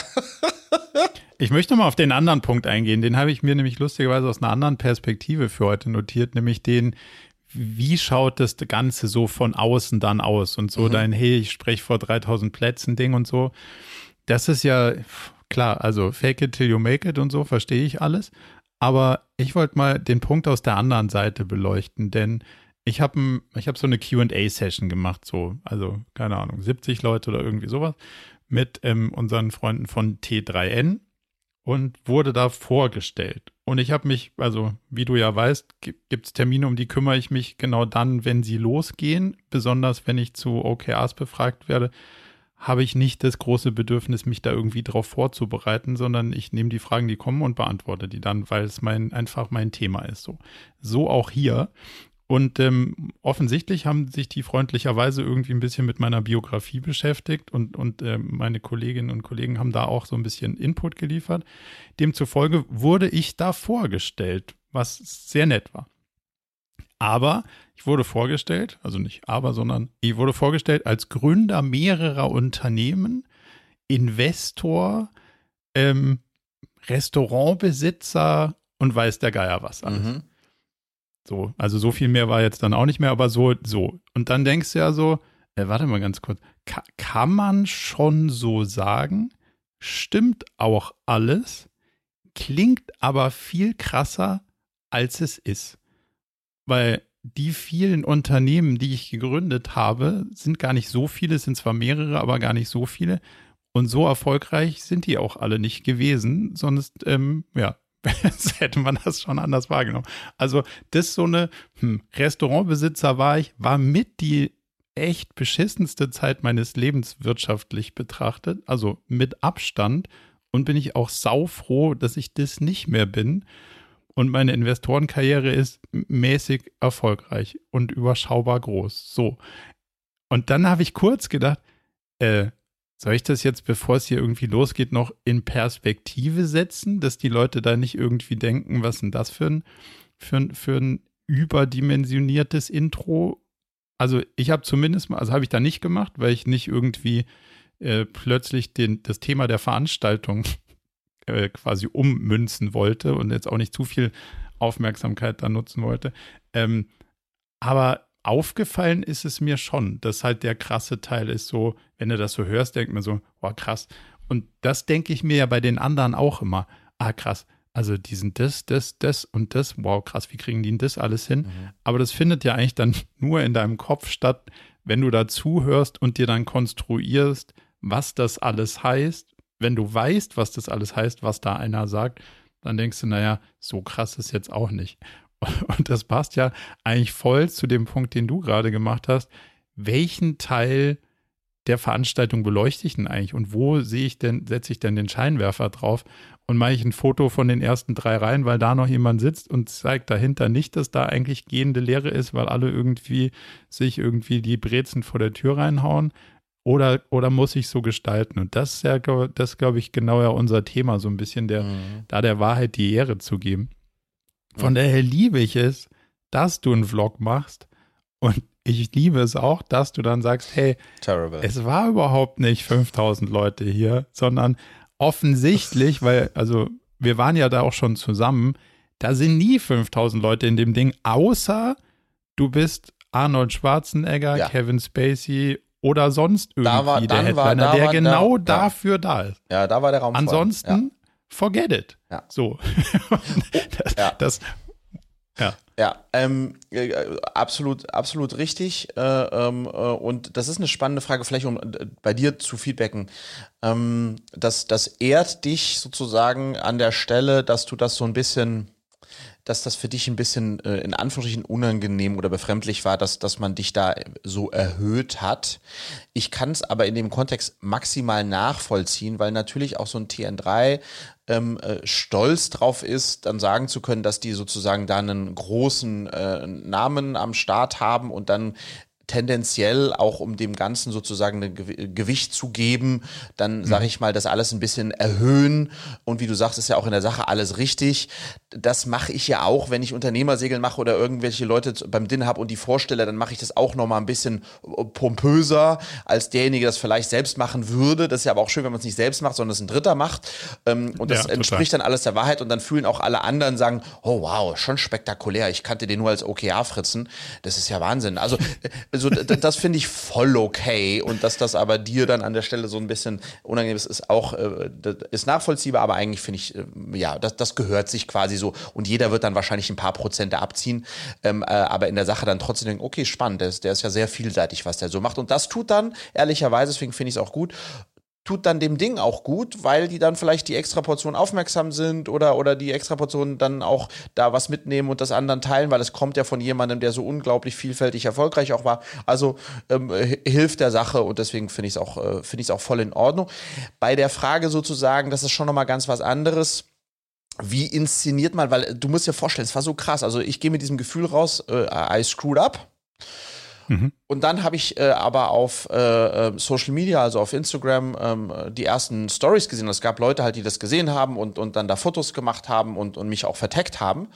ich möchte mal auf den anderen Punkt eingehen. Den habe ich mir nämlich lustigerweise aus einer anderen Perspektive für heute notiert, nämlich den, wie schaut das Ganze so von außen dann aus und so mhm. dein, hey, ich spreche vor 3000 Plätzen Ding und so. Das ist ja, klar, also fake it till you make it und so, verstehe ich alles. Aber ich wollte mal den Punkt aus der anderen Seite beleuchten, denn ich habe hab so eine QA-Session gemacht, so, also keine Ahnung, 70 Leute oder irgendwie sowas, mit ähm, unseren Freunden von T3N und wurde da vorgestellt. Und ich habe mich, also wie du ja weißt, gibt es Termine, um die kümmere ich mich genau dann, wenn sie losgehen, besonders wenn ich zu OKRs befragt werde habe ich nicht das große Bedürfnis, mich da irgendwie drauf vorzubereiten, sondern ich nehme die Fragen, die kommen und beantworte die dann, weil es mein, einfach mein Thema ist. So, so auch hier. Und ähm, offensichtlich haben sich die freundlicherweise irgendwie ein bisschen mit meiner Biografie beschäftigt und, und äh, meine Kolleginnen und Kollegen haben da auch so ein bisschen Input geliefert. Demzufolge wurde ich da vorgestellt, was sehr nett war. Aber ich wurde vorgestellt, also nicht aber, sondern ich wurde vorgestellt als Gründer mehrerer Unternehmen, Investor, ähm, Restaurantbesitzer und weiß der Geier was alles. Mhm. So, also so viel mehr war jetzt dann auch nicht mehr, aber so, so. Und dann denkst du ja so, äh, warte mal ganz kurz, Ka kann man schon so sagen, stimmt auch alles, klingt aber viel krasser, als es ist. Weil die vielen Unternehmen, die ich gegründet habe, sind gar nicht so viele, es sind zwar mehrere, aber gar nicht so viele. Und so erfolgreich sind die auch alle nicht gewesen, sonst, ähm, ja, hätte man das schon anders wahrgenommen. Also, das so eine hm, Restaurantbesitzer war ich, war mit die echt beschissenste Zeit meines Lebens wirtschaftlich betrachtet, also mit Abstand. Und bin ich auch saufroh, dass ich das nicht mehr bin und meine Investorenkarriere ist mäßig erfolgreich und überschaubar groß. So. Und dann habe ich kurz gedacht, äh, soll ich das jetzt, bevor es hier irgendwie losgeht, noch in Perspektive setzen, dass die Leute da nicht irgendwie denken, was denn das für ein, für ein, für ein überdimensioniertes Intro? Also ich habe zumindest mal, also habe ich da nicht gemacht, weil ich nicht irgendwie äh, plötzlich den, das Thema der Veranstaltung äh, quasi ummünzen wollte und jetzt auch nicht zu viel Aufmerksamkeit da nutzen wollte. Ähm, aber aufgefallen ist es mir schon, dass halt der krasse Teil ist so, wenn du das so hörst, denkt man so, oh krass. Und das denke ich mir ja bei den anderen auch immer. Ah, krass. Also die sind das, das, das und das. Wow, krass, wie kriegen die denn das alles hin? Mhm. Aber das findet ja eigentlich dann nur in deinem Kopf statt, wenn du da zuhörst und dir dann konstruierst, was das alles heißt wenn du weißt, was das alles heißt, was da einer sagt, dann denkst du, naja, so krass ist jetzt auch nicht. Und das passt ja eigentlich voll zu dem Punkt, den du gerade gemacht hast. Welchen Teil der Veranstaltung beleuchte ich denn eigentlich und wo sehe ich denn, setze ich denn den Scheinwerfer drauf und mache ich ein Foto von den ersten drei Reihen, weil da noch jemand sitzt und zeigt dahinter nicht, dass da eigentlich gehende Leere ist, weil alle irgendwie sich irgendwie die Brezen vor der Tür reinhauen. Oder, oder muss ich so gestalten? Und das ist ja, das glaube ich, genau ja unser Thema, so ein bisschen der, mhm. da der Wahrheit die Ehre zu geben. Von ja. daher liebe ich es, dass du einen Vlog machst und ich liebe es auch, dass du dann sagst, hey, Terrible. es war überhaupt nicht 5000 Leute hier, sondern offensichtlich, weil, also wir waren ja da auch schon zusammen, da sind nie 5000 Leute in dem Ding, außer du bist Arnold Schwarzenegger, ja. Kevin Spacey oder sonst irgendwie da war, der Headliner, war, der genau da, dafür da ist. Ja, da war der Raum Ansonsten, ja. forget it. Ja. So. das, ja. das ja. Ja, ähm, äh, absolut, absolut richtig. Äh, ähm, äh, und das ist eine spannende Frage, vielleicht um äh, bei dir zu feedbacken. Ähm, das, das ehrt dich sozusagen an der Stelle, dass du das so ein bisschen dass das für dich ein bisschen äh, in Anführungsstrichen unangenehm oder befremdlich war, dass, dass man dich da so erhöht hat. Ich kann es aber in dem Kontext maximal nachvollziehen, weil natürlich auch so ein TN3 ähm, äh, stolz drauf ist, dann sagen zu können, dass die sozusagen da einen großen äh, Namen am Start haben und dann tendenziell auch um dem Ganzen sozusagen ein Gewicht zu geben, dann sage mhm. ich mal, das alles ein bisschen erhöhen und wie du sagst, ist ja auch in der Sache alles richtig. Das mache ich ja auch, wenn ich Unternehmersegeln mache oder irgendwelche Leute beim Dinner habe und die vorstelle, dann mache ich das auch nochmal ein bisschen äh, pompöser, als derjenige das vielleicht selbst machen würde. Das ist ja aber auch schön, wenn man es nicht selbst macht, sondern es ein Dritter macht. Ähm, und das ja, entspricht dann alles der Wahrheit und dann fühlen auch alle anderen sagen, oh wow, schon spektakulär. Ich kannte den nur als OKR-Fritzen. Das ist ja Wahnsinn. Also äh, also das finde ich voll okay. Und dass das aber dir dann an der Stelle so ein bisschen unangenehm ist, ist auch äh, ist nachvollziehbar, aber eigentlich finde ich, äh, ja, das, das gehört sich quasi so. Und jeder wird dann wahrscheinlich ein paar Prozente abziehen, ähm, äh, aber in der Sache dann trotzdem denken, okay, spannend, der ist, der ist ja sehr vielseitig, was der so macht. Und das tut dann ehrlicherweise, deswegen finde ich es auch gut, tut dann dem Ding auch gut, weil die dann vielleicht die extra Portion aufmerksam sind oder, oder die extra Portion dann auch da was mitnehmen und das anderen teilen, weil es kommt ja von jemandem, der so unglaublich vielfältig erfolgreich auch war. Also ähm, hilft der Sache und deswegen finde ich es auch, äh, auch voll in Ordnung. Bei der Frage sozusagen, das ist schon nochmal ganz was anderes wie inszeniert man, weil du musst dir vorstellen, es war so krass. Also ich gehe mit diesem Gefühl raus, äh, I screwed up. Mhm. Und dann habe ich äh, aber auf äh, äh, Social Media, also auf Instagram, ähm, die ersten Stories gesehen. Es gab Leute halt, die das gesehen haben und, und dann da Fotos gemacht haben und, und mich auch verteckt haben.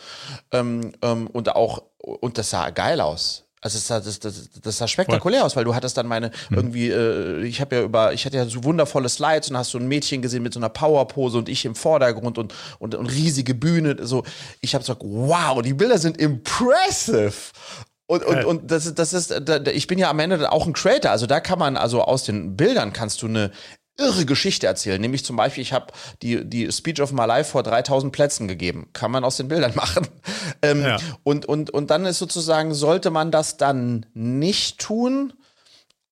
Ähm, ähm, und auch, und das sah geil aus. Also das sah, das, das, das sah spektakulär Voll. aus, weil du hattest dann meine mhm. irgendwie, äh, ich habe ja über, ich hatte ja so wundervolle Slides und hast so ein Mädchen gesehen mit so einer Powerpose und ich im Vordergrund und und, und riesige Bühne. So, ich habe gesagt, wow, die Bilder sind impressive. Und, und, und das ist, das ist, ich bin ja am Ende auch ein Creator, also da kann man, also aus den Bildern kannst du eine irre Geschichte erzählen. Nämlich zum Beispiel, ich habe die, die Speech of My Life vor 3000 Plätzen gegeben. Kann man aus den Bildern machen. Ähm, ja. und, und, und dann ist sozusagen, sollte man das dann nicht tun,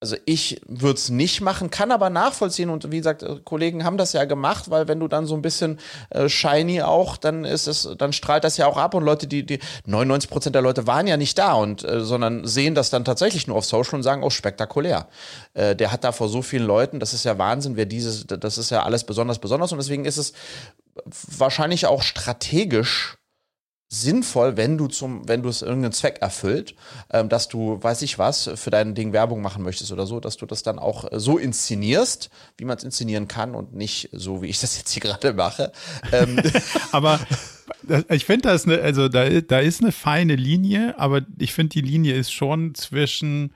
also ich würde es nicht machen, kann aber nachvollziehen. Und wie gesagt, äh, Kollegen haben das ja gemacht, weil wenn du dann so ein bisschen äh, shiny auch, dann ist es, dann strahlt das ja auch ab. Und Leute, die, die 99 Prozent der Leute waren ja nicht da und äh, sondern sehen das dann tatsächlich nur auf Social und sagen, oh spektakulär. Äh, der hat da vor so vielen Leuten, das ist ja Wahnsinn, wer dieses, das ist ja alles besonders besonders. Und deswegen ist es wahrscheinlich auch strategisch sinnvoll, wenn du zum, wenn du es irgendeinen Zweck erfüllt, ähm, dass du, weiß ich was, für dein Ding Werbung machen möchtest oder so, dass du das dann auch äh, so inszenierst, wie man es inszenieren kann und nicht so, wie ich das jetzt hier gerade mache. Ähm. aber ich finde, da ist eine, also da, da ist eine feine Linie, aber ich finde, die Linie ist schon zwischen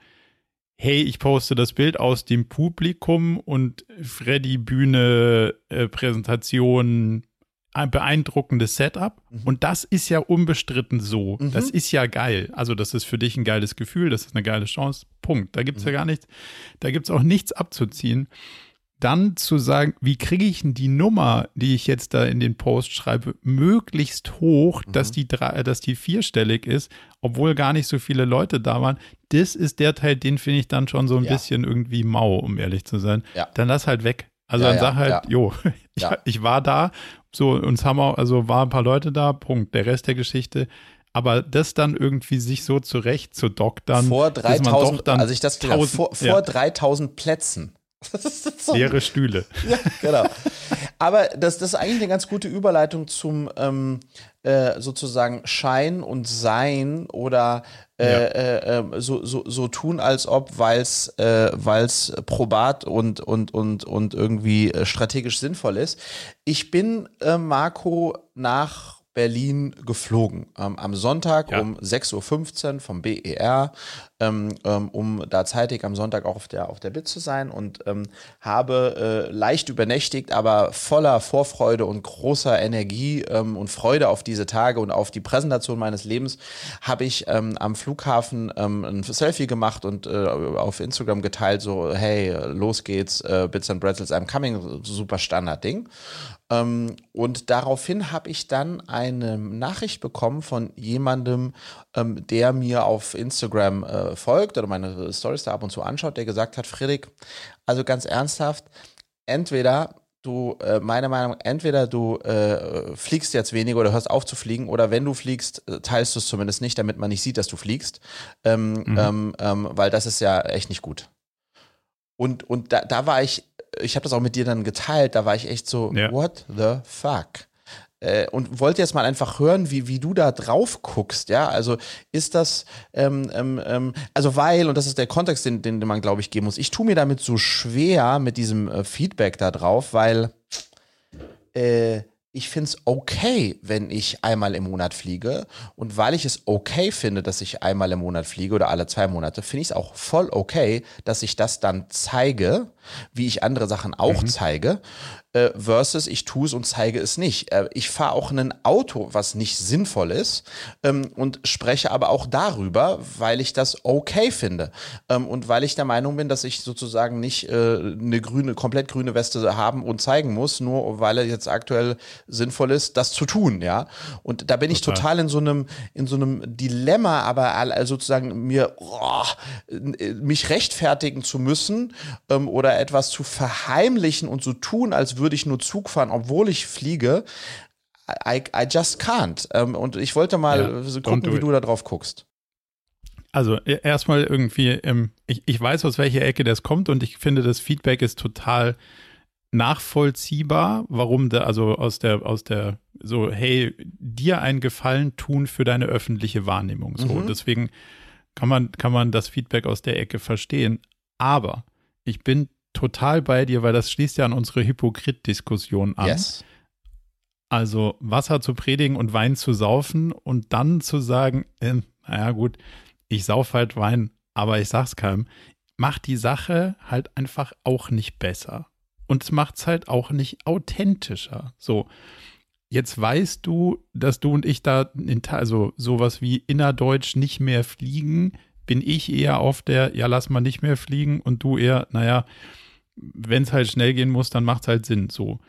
hey, ich poste das Bild aus dem Publikum und Freddy Bühne äh, Präsentation ein beeindruckendes Setup. Mhm. Und das ist ja unbestritten so. Mhm. Das ist ja geil. Also, das ist für dich ein geiles Gefühl, das ist eine geile Chance. Punkt. Da gibt es mhm. ja gar nichts, da gibt es auch nichts abzuziehen. Dann zu sagen, wie kriege ich denn die Nummer, die ich jetzt da in den Post schreibe, möglichst hoch, mhm. dass, die drei, dass die vierstellig ist, obwohl gar nicht so viele Leute da waren. Das ist der Teil, den finde ich dann schon so ein ja. bisschen irgendwie mau, um ehrlich zu sein. Ja. Dann lass halt weg. Also ja, dann sag halt, jo, ich, ich war da so, uns haben auch, also waren ein paar Leute da, Punkt. Der Rest der Geschichte. Aber das dann irgendwie sich so zurecht zu doktern. Vor 3000, also ich das tausend, vor, vor ja. 3000 Plätzen. So Leere Stühle. Ja, genau. Aber das, das ist eigentlich eine ganz gute Überleitung zum ähm, äh, sozusagen Schein und Sein oder äh, ja. äh, ähm, so, so, so tun, als ob, weil es äh, weil's probat und, und, und, und irgendwie äh, strategisch sinnvoll ist. Ich bin, Marco, nach Berlin geflogen. Ähm, am Sonntag ja. um 6.15 Uhr vom BER, ähm, ähm, um da zeitig am Sonntag auch auf der, auf der Bit zu sein und ähm, habe äh, leicht übernächtigt, aber voller Vorfreude und großer Energie ähm, und Freude auf diese Tage und auf die Präsentation meines Lebens, habe ich ähm, am Flughafen ein Selfie gemacht und äh, auf Instagram geteilt, so, hey, los geht's, äh, Bits and Bretzels, I'm coming, super Standard-Ding. Ähm, und daraufhin habe ich dann eine Nachricht bekommen von jemandem, ähm, der mir auf Instagram äh, folgt oder meine Stories da ab und zu anschaut, der gesagt hat, Friedrich, also ganz ernsthaft, entweder du, äh, meine Meinung, entweder du äh, fliegst jetzt weniger oder hörst auf zu fliegen, oder wenn du fliegst, äh, teilst du es zumindest nicht, damit man nicht sieht, dass du fliegst. Ähm, mhm. ähm, ähm, weil das ist ja echt nicht gut. Und, und da, da war ich ich habe das auch mit dir dann geteilt, da war ich echt so, ja. what the fuck? Äh, und wollte jetzt mal einfach hören, wie, wie du da drauf guckst, ja, also ist das, ähm, ähm, ähm also weil, und das ist der Kontext, den, den, den man, glaube ich, geben muss, ich tue mir damit so schwer mit diesem äh, Feedback da drauf, weil äh, ich finde es okay, wenn ich einmal im Monat fliege. Und weil ich es okay finde, dass ich einmal im Monat fliege oder alle zwei Monate, finde ich es auch voll okay, dass ich das dann zeige, wie ich andere Sachen auch mhm. zeige äh, versus ich tue es und zeige es nicht. Äh, ich fahre auch ein Auto, was nicht sinnvoll ist ähm, und spreche aber auch darüber, weil ich das okay finde ähm, und weil ich der Meinung bin, dass ich sozusagen nicht äh, eine grüne, komplett grüne Weste haben und zeigen muss, nur weil er jetzt aktuell sinnvoll ist, das zu tun, ja. Und da bin ich total in so einem, in so einem Dilemma, aber sozusagen mir oh, mich rechtfertigen zu müssen ähm, oder etwas zu verheimlichen und zu tun, als würde würde ich nur Zug fahren, obwohl ich fliege. I, I just can't. Ähm, und ich wollte mal ja, gucken, wie du da drauf guckst. Also e, erstmal irgendwie, ähm, ich, ich weiß, aus welcher Ecke das kommt und ich finde, das Feedback ist total nachvollziehbar, warum da, also aus der, aus der, so, hey, dir einen Gefallen tun für deine öffentliche Wahrnehmung. So, mhm. deswegen kann man, kann man das Feedback aus der Ecke verstehen. Aber ich bin total bei dir, weil das schließt ja an unsere Hypokrit-Diskussion an. Yes. Also Wasser zu predigen und Wein zu saufen und dann zu sagen, äh, naja gut, ich sauf halt Wein, aber ich sag's keinem, macht die Sache halt einfach auch nicht besser. Und es macht's halt auch nicht authentischer. So, jetzt weißt du, dass du und ich da, in, also sowas wie innerdeutsch nicht mehr fliegen, bin ich eher auf der, ja, lass mal nicht mehr fliegen und du eher, naja, wenn es halt schnell gehen muss, dann macht es halt Sinn. So.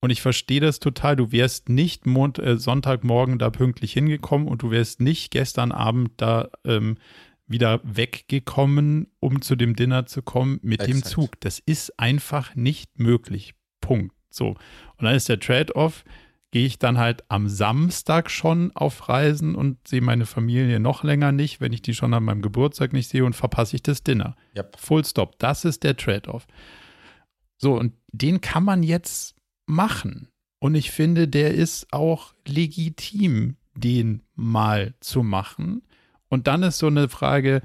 Und ich verstehe das total. Du wärst nicht Mond, äh, Sonntagmorgen da pünktlich hingekommen und du wärst nicht gestern Abend da ähm, wieder weggekommen, um zu dem Dinner zu kommen mit Exakt. dem Zug. Das ist einfach nicht möglich. Punkt. So. Und dann ist der Trade-off, gehe ich dann halt am Samstag schon auf Reisen und sehe meine Familie noch länger nicht, wenn ich die schon an meinem Geburtstag nicht sehe und verpasse ich das Dinner. Yep. Full stop. Das ist der Trade-off. So, und den kann man jetzt machen. Und ich finde, der ist auch legitim, den mal zu machen. Und dann ist so eine Frage,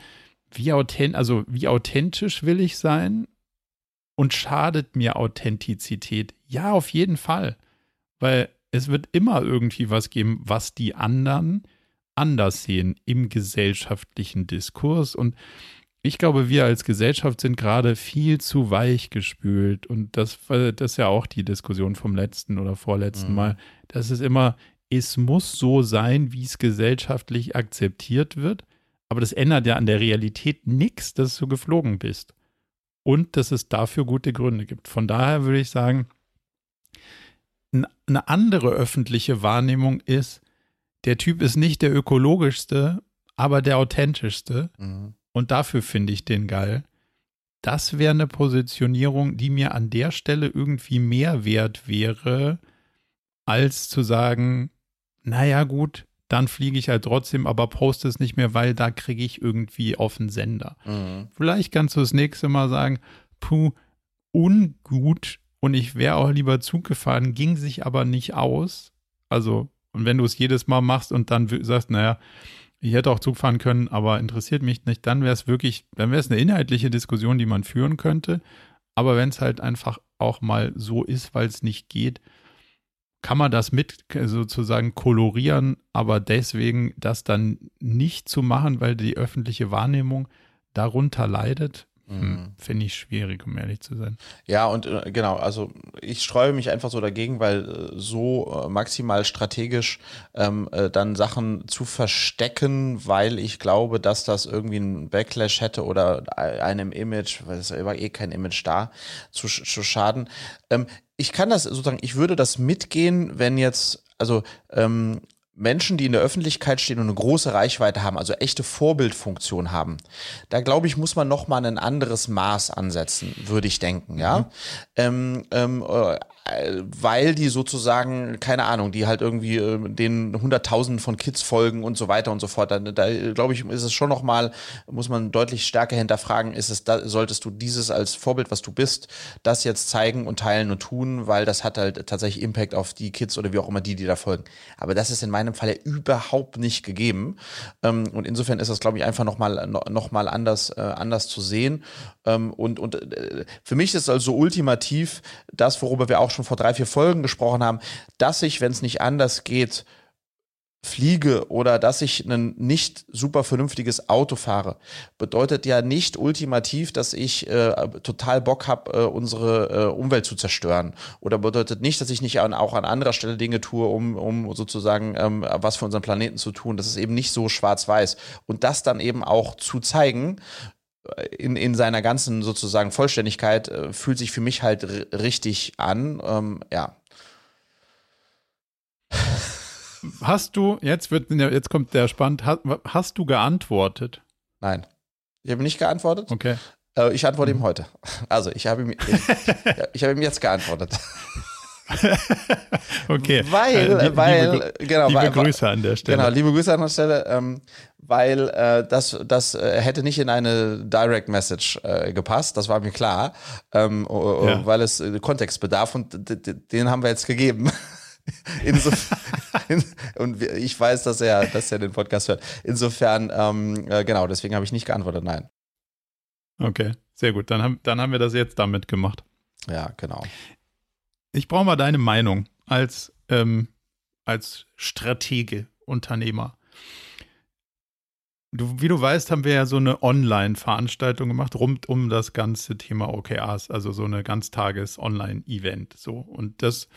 wie, authent also wie authentisch will ich sein? Und schadet mir Authentizität? Ja, auf jeden Fall. Weil es wird immer irgendwie was geben, was die anderen anders sehen im gesellschaftlichen Diskurs. Und ich glaube, wir als Gesellschaft sind gerade viel zu weich gespült. Und das, das ist ja auch die Diskussion vom letzten oder vorletzten mhm. Mal. Das ist immer, es muss so sein, wie es gesellschaftlich akzeptiert wird. Aber das ändert ja an der Realität nichts, dass du geflogen bist. Und dass es dafür gute Gründe gibt. Von daher würde ich sagen, eine andere öffentliche Wahrnehmung ist, der Typ ist nicht der ökologischste, aber der authentischste. Mhm. Und dafür finde ich den geil. Das wäre eine Positionierung, die mir an der Stelle irgendwie mehr wert wäre, als zu sagen, naja gut, dann fliege ich halt trotzdem, aber poste es nicht mehr, weil da kriege ich irgendwie auf den Sender. Mhm. Vielleicht kannst du das nächste Mal sagen, puh, ungut und ich wäre auch lieber Zug gefahren, ging sich aber nicht aus. Also, und wenn du es jedes Mal machst und dann sagst, naja, ich hätte auch Zug fahren können, aber interessiert mich nicht, dann wäre es wirklich, dann wäre es eine inhaltliche Diskussion, die man führen könnte. Aber wenn es halt einfach auch mal so ist, weil es nicht geht, kann man das mit sozusagen kolorieren, aber deswegen das dann nicht zu machen, weil die öffentliche Wahrnehmung darunter leidet, mhm. Finde ich schwierig, um ehrlich zu sein. Ja, und äh, genau, also ich streue mich einfach so dagegen, weil äh, so äh, maximal strategisch ähm, äh, dann Sachen zu verstecken, weil ich glaube, dass das irgendwie einen Backlash hätte oder einem Image, weil es war eh kein Image da, zu, zu schaden. Ähm, ich kann das sozusagen, ich würde das mitgehen, wenn jetzt, also ähm, Menschen, die in der Öffentlichkeit stehen und eine große Reichweite haben, also echte Vorbildfunktion haben, da glaube ich, muss man noch mal ein anderes Maß ansetzen, würde ich denken, ja. Mhm. Ähm, ähm, äh, weil die sozusagen, keine Ahnung, die halt irgendwie äh, den Hunderttausenden von Kids folgen und so weiter und so fort. Da, da glaube ich, ist es schon noch mal, muss man deutlich stärker hinterfragen, ist es, da, solltest du dieses als Vorbild, was du bist, das jetzt zeigen und teilen und tun, weil das hat halt tatsächlich Impact auf die Kids oder wie auch immer die, die da folgen. Aber das ist in meinem Fall ja überhaupt nicht gegeben. Ähm, und insofern ist das, glaube ich, einfach noch mal, noch mal anders, äh, anders zu sehen. Ähm, und und äh, für mich ist also ultimativ das, worüber wir auch schon vor drei, vier Folgen gesprochen haben, dass ich, wenn es nicht anders geht, fliege oder dass ich ein nicht super vernünftiges Auto fahre, bedeutet ja nicht ultimativ, dass ich äh, total Bock habe, äh, unsere äh, Umwelt zu zerstören. Oder bedeutet nicht, dass ich nicht an, auch an anderer Stelle Dinge tue, um, um sozusagen ähm, was für unseren Planeten zu tun. Das ist eben nicht so schwarz-weiß. Und das dann eben auch zu zeigen, in, in seiner ganzen sozusagen Vollständigkeit äh, fühlt sich für mich halt richtig an. Ähm, ja. Hast du, jetzt wird, jetzt kommt der spannend, hast, hast du geantwortet? Nein. Ich habe nicht geantwortet. Okay. Äh, ich antworte ihm mhm. heute. Also ich habe ihm, ich, ich habe ihm jetzt geantwortet. okay. Weil, äh, liebe, weil, genau. Liebe weil, Grüße an der Stelle. Genau, liebe Grüße an der Stelle, ähm, weil äh, das, das äh, hätte nicht in eine Direct Message äh, gepasst, das war mir klar, ähm, ja. weil es äh, Kontext bedarf und den haben wir jetzt gegeben. Insofern, und ich weiß, dass er, dass er den Podcast hört. Insofern, ähm, äh, genau, deswegen habe ich nicht geantwortet, nein. Okay, sehr gut. Dann haben, dann haben wir das jetzt damit gemacht. Ja, genau. Ich brauche mal deine Meinung als, ähm, als Stratege, Unternehmer. Du, wie du weißt, haben wir ja so eine Online-Veranstaltung gemacht rund um das ganze Thema OKRs, also so eine ganztages-Online-Event. So. Und das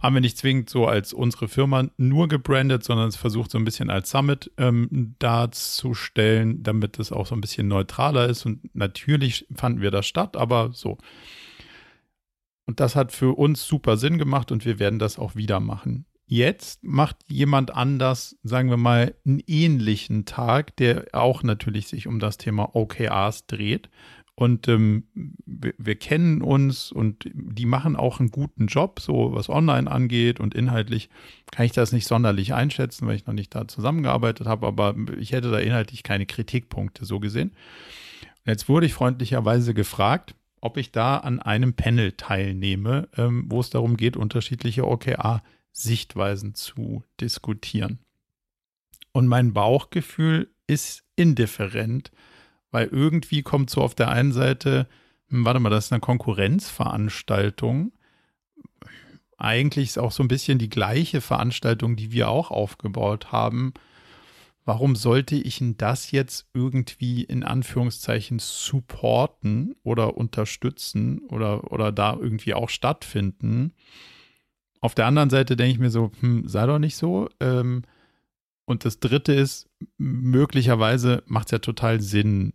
haben wir nicht zwingend so als unsere Firma nur gebrandet, sondern es versucht so ein bisschen als Summit ähm, darzustellen, damit es auch so ein bisschen neutraler ist. Und natürlich fanden wir das statt, aber so. Und das hat für uns super Sinn gemacht und wir werden das auch wieder machen. Jetzt macht jemand anders, sagen wir mal, einen ähnlichen Tag, der auch natürlich sich um das Thema OKRs dreht. Und ähm, wir, wir, kennen uns und die machen auch einen guten Job, so was online angeht. Und inhaltlich kann ich das nicht sonderlich einschätzen, weil ich noch nicht da zusammengearbeitet habe, aber ich hätte da inhaltlich keine Kritikpunkte so gesehen. Jetzt wurde ich freundlicherweise gefragt, ob ich da an einem Panel teilnehme, ähm, wo es darum geht, unterschiedliche OKR-Sichtweisen zu diskutieren. Und mein Bauchgefühl ist indifferent, weil irgendwie kommt so auf der einen Seite, hm, warte mal, das ist eine Konkurrenzveranstaltung. Eigentlich ist auch so ein bisschen die gleiche Veranstaltung, die wir auch aufgebaut haben warum sollte ich denn das jetzt irgendwie in Anführungszeichen supporten oder unterstützen oder, oder da irgendwie auch stattfinden? Auf der anderen Seite denke ich mir so, hm, sei doch nicht so. Ähm, und das dritte ist, möglicherweise macht es ja total Sinn,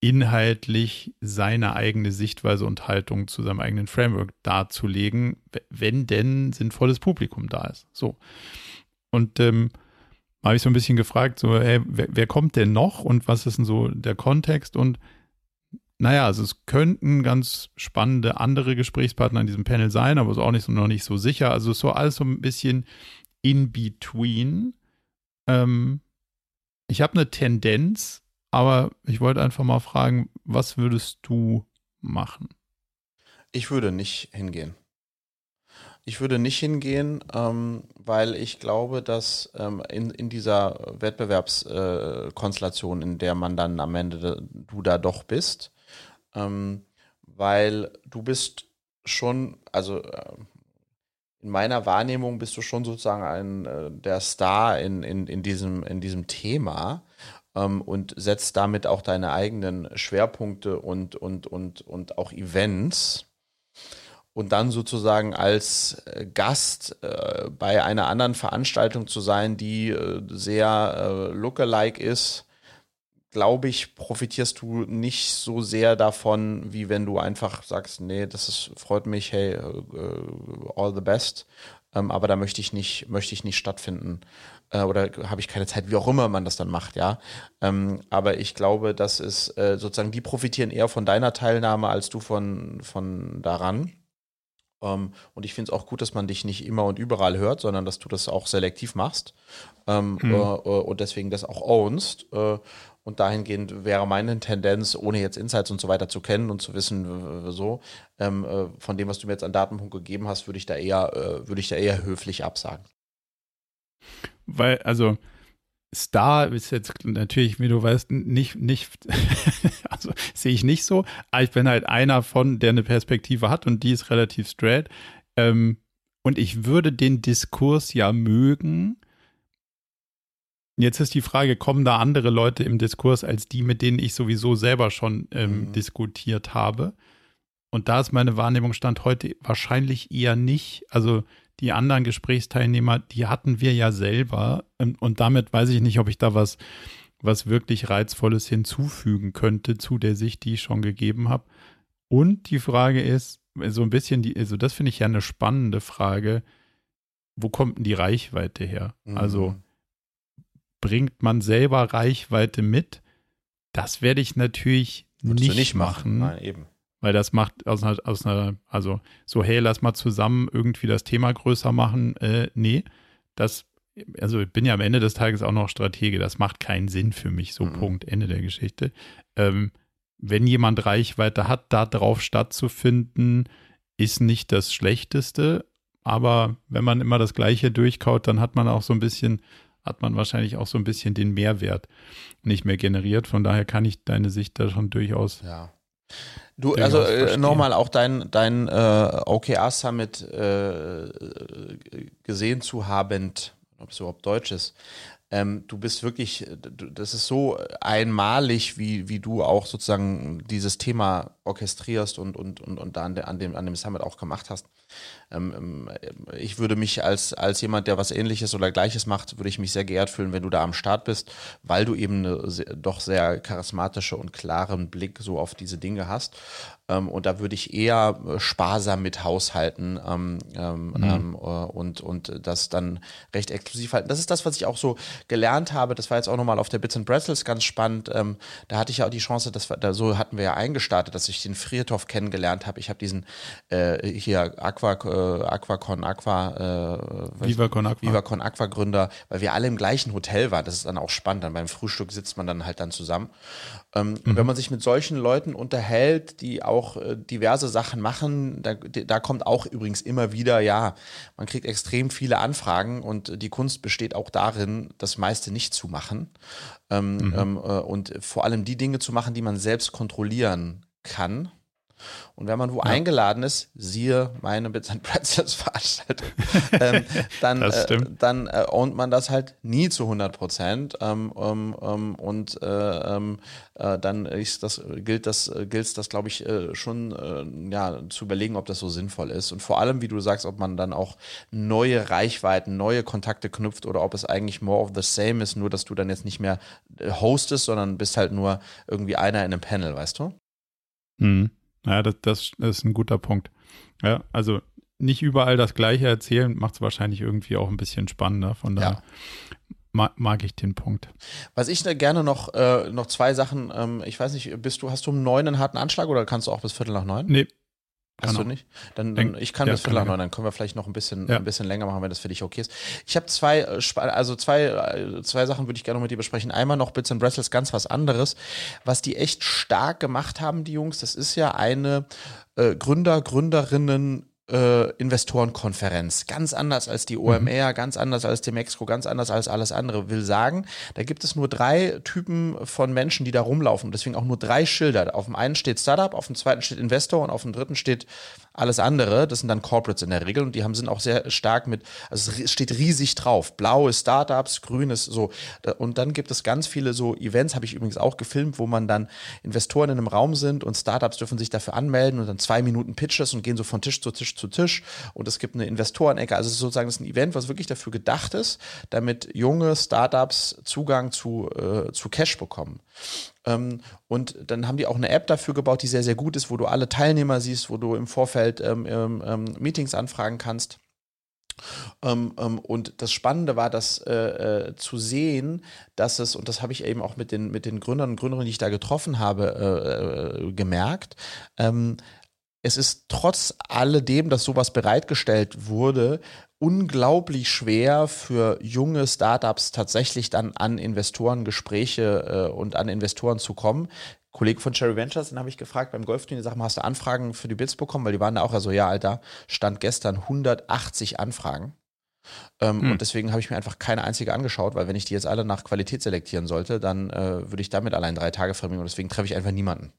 inhaltlich seine eigene Sichtweise und Haltung zu seinem eigenen Framework darzulegen, wenn denn sinnvolles Publikum da ist. So. Und ähm, habe ich so ein bisschen gefragt, so, hey, wer, wer, kommt denn noch und was ist denn so der Kontext? Und naja, also es könnten ganz spannende andere Gesprächspartner in diesem Panel sein, aber es ist auch nicht so, noch nicht so sicher. Also es ist so alles so ein bisschen in between. Ähm, ich habe eine Tendenz, aber ich wollte einfach mal fragen, was würdest du machen? Ich würde nicht hingehen. Ich würde nicht hingehen, ähm, weil ich glaube, dass ähm, in, in dieser Wettbewerbskonstellation, äh, in der man dann am Ende du da doch bist, ähm, weil du bist schon, also äh, in meiner Wahrnehmung bist du schon sozusagen ein äh, der Star in, in, in, diesem, in diesem Thema ähm, und setzt damit auch deine eigenen Schwerpunkte und, und, und, und auch Events. Und dann sozusagen als äh, Gast äh, bei einer anderen Veranstaltung zu sein, die äh, sehr äh, lookalike ist, glaube ich, profitierst du nicht so sehr davon, wie wenn du einfach sagst, nee, das ist, freut mich, hey, uh, all the best. Ähm, aber da möchte ich nicht, möchte ich nicht stattfinden. Äh, oder habe ich keine Zeit, wie auch immer man das dann macht, ja. Ähm, aber ich glaube, das ist äh, sozusagen, die profitieren eher von deiner Teilnahme als du von, von daran. Ähm, und ich finde es auch gut, dass man dich nicht immer und überall hört, sondern dass du das auch selektiv machst ähm, hm. äh, und deswegen das auch ownst. Äh, und dahingehend wäre meine Tendenz, ohne jetzt Insights und so weiter zu kennen und zu wissen, so, ähm, äh, von dem, was du mir jetzt an Datenpunkt gegeben hast, würde ich da eher, äh, würde ich da eher höflich absagen. Weil, also, Star ist jetzt natürlich, wie du weißt, nicht, nicht, also sehe ich nicht so, aber ich bin halt einer von, der eine Perspektive hat und die ist relativ straight. Ähm, und ich würde den Diskurs ja mögen, Jetzt ist die Frage, kommen da andere Leute im Diskurs als die, mit denen ich sowieso selber schon ähm, mhm. diskutiert habe? Und da ist meine Wahrnehmung stand heute wahrscheinlich eher nicht. Also die anderen Gesprächsteilnehmer, die hatten wir ja selber. Und, und damit weiß ich nicht, ob ich da was, was wirklich Reizvolles hinzufügen könnte zu der Sicht, die ich schon gegeben habe. Und die Frage ist, so ein bisschen, die, also das finde ich ja eine spannende Frage. Wo kommt denn die Reichweite her? Also, mhm. Also bringt man selber Reichweite mit? Das werde ich natürlich nicht, nicht, machen. Nein, eben. Weil das macht aus einer, aus einer, also so, hey, lass mal zusammen irgendwie das Thema größer machen. Äh, nee, das, also ich bin ja am Ende des Tages auch noch Stratege. Das macht keinen Sinn für mich. So, mhm. Punkt, Ende der Geschichte. Ähm, wenn jemand Reichweite hat, da drauf stattzufinden, ist nicht das Schlechteste. Aber wenn man immer das Gleiche durchkaut, dann hat man auch so ein bisschen hat man wahrscheinlich auch so ein bisschen den Mehrwert nicht mehr generiert. Von daher kann ich deine Sicht da schon durchaus. Ja. Du, also äh, nochmal auch dein, dein äh, OKR Summit äh, gesehen zu haben, ob es überhaupt Deutsch ist. Ähm, du bist wirklich, das ist so einmalig, wie, wie du auch sozusagen dieses Thema orchestrierst und, und, und, und an, an, dem, an dem Summit auch gemacht hast. Ähm, ähm, ich würde mich als, als jemand, der was ähnliches oder gleiches macht, würde ich mich sehr geehrt fühlen, wenn du da am Start bist, weil du eben eine sehr, doch sehr charismatische und klaren Blick so auf diese Dinge hast. Ähm, und da würde ich eher äh, sparsam mit haushalten ähm, ähm, mhm. ähm, äh, und, und das dann recht exklusiv halten. Das ist das, was ich auch so gelernt habe. Das war jetzt auch nochmal auf der Bits and Pretzels ganz spannend. Da hatte ich ja auch die Chance, dass wir, da so hatten wir ja eingestartet, dass ich den Friertopf kennengelernt habe. Ich habe diesen äh, hier Aqua, äh, Aquacon Aqua äh, VivaCon Aqua. VivaCon Aqua Gründer, weil wir alle im gleichen Hotel waren. Das ist dann auch spannend. Dann beim Frühstück sitzt man dann halt dann zusammen. Ähm, mhm. Wenn man sich mit solchen Leuten unterhält, die auch äh, diverse Sachen machen, da, da kommt auch übrigens immer wieder, ja, man kriegt extrem viele Anfragen und die Kunst besteht auch darin, das meiste nicht zu machen. Ähm, mhm. ähm, äh, und vor allem die Dinge zu machen, die man selbst kontrollieren kann. Und wenn man wo ja. eingeladen ist, siehe meine Bits and Pretzels Veranstaltung, ähm, dann, äh, dann äh, ownt man das halt nie zu 100 Prozent. Ähm, ähm, ähm, und äh, ähm, äh, dann ist das, gilt das, gilt das, glaube ich, äh, schon äh, ja, zu überlegen, ob das so sinnvoll ist. Und vor allem, wie du sagst, ob man dann auch neue Reichweiten, neue Kontakte knüpft oder ob es eigentlich more of the same ist, nur dass du dann jetzt nicht mehr hostest, sondern bist halt nur irgendwie einer in einem Panel, weißt du? Mhm. Ja, das, das, das ist ein guter Punkt. Ja, also nicht überall das Gleiche erzählen, macht es wahrscheinlich irgendwie auch ein bisschen spannender. Von daher ja. mag, mag, ich den Punkt. Was ich da gerne noch, äh, noch zwei Sachen, ähm, ich weiß nicht, bist du, hast du um neun einen harten Anschlag oder kannst du auch bis Viertel nach neun? Nee. Hast du nicht? Dann, dann ich kann ja, das vielleicht noch, dann können wir vielleicht noch ein bisschen, ja. ein bisschen länger machen, wenn das für dich okay ist. Ich habe zwei, äh, also zwei, äh, zwei Sachen würde ich gerne noch mit dir besprechen. Einmal noch Bits and Bretzels, ganz was anderes. Was die echt stark gemacht haben, die Jungs, das ist ja eine äh, Gründer, Gründerinnen äh, Investorenkonferenz. Ganz anders als die OMR, mhm. ganz anders als die Mexiko, ganz anders als alles andere. Will sagen, da gibt es nur drei Typen von Menschen, die da rumlaufen. Deswegen auch nur drei Schilder. Auf dem einen steht Startup, auf dem zweiten steht Investor und auf dem dritten steht alles andere, das sind dann Corporates in der Regel und die haben sind auch sehr stark mit, also es steht riesig drauf. Blau ist Startups, grün ist so. Und dann gibt es ganz viele so Events, habe ich übrigens auch gefilmt, wo man dann Investoren in einem Raum sind und Startups dürfen sich dafür anmelden und dann zwei Minuten Pitches und gehen so von Tisch zu Tisch zu Tisch. Und es gibt eine Investorenecke. Also sozusagen das ist ein Event, was wirklich dafür gedacht ist, damit junge Startups Zugang zu, äh, zu Cash bekommen. Ähm, und dann haben die auch eine App dafür gebaut, die sehr, sehr gut ist, wo du alle Teilnehmer siehst, wo du im Vorfeld ähm, ähm, ähm Meetings anfragen kannst. Ähm, ähm, und das Spannende war, das äh, äh, zu sehen, dass es, und das habe ich eben auch mit den, mit den Gründern und Gründerinnen, die ich da getroffen habe, äh, äh gemerkt, es ist trotz alledem, dass sowas bereitgestellt wurde, unglaublich schwer für junge Startups tatsächlich dann an Investorengespräche äh, und an Investoren zu kommen. Kollege von Cherry Ventures, den habe ich gefragt beim Golfturnier, sag mal, hast du Anfragen für die Bits bekommen? Weil die waren da auch so, also, ja, Alter, stand gestern 180 Anfragen. Ähm, hm. Und deswegen habe ich mir einfach keine einzige angeschaut, weil wenn ich die jetzt alle nach Qualität selektieren sollte, dann äh, würde ich damit allein drei Tage verbringen und deswegen treffe ich einfach niemanden.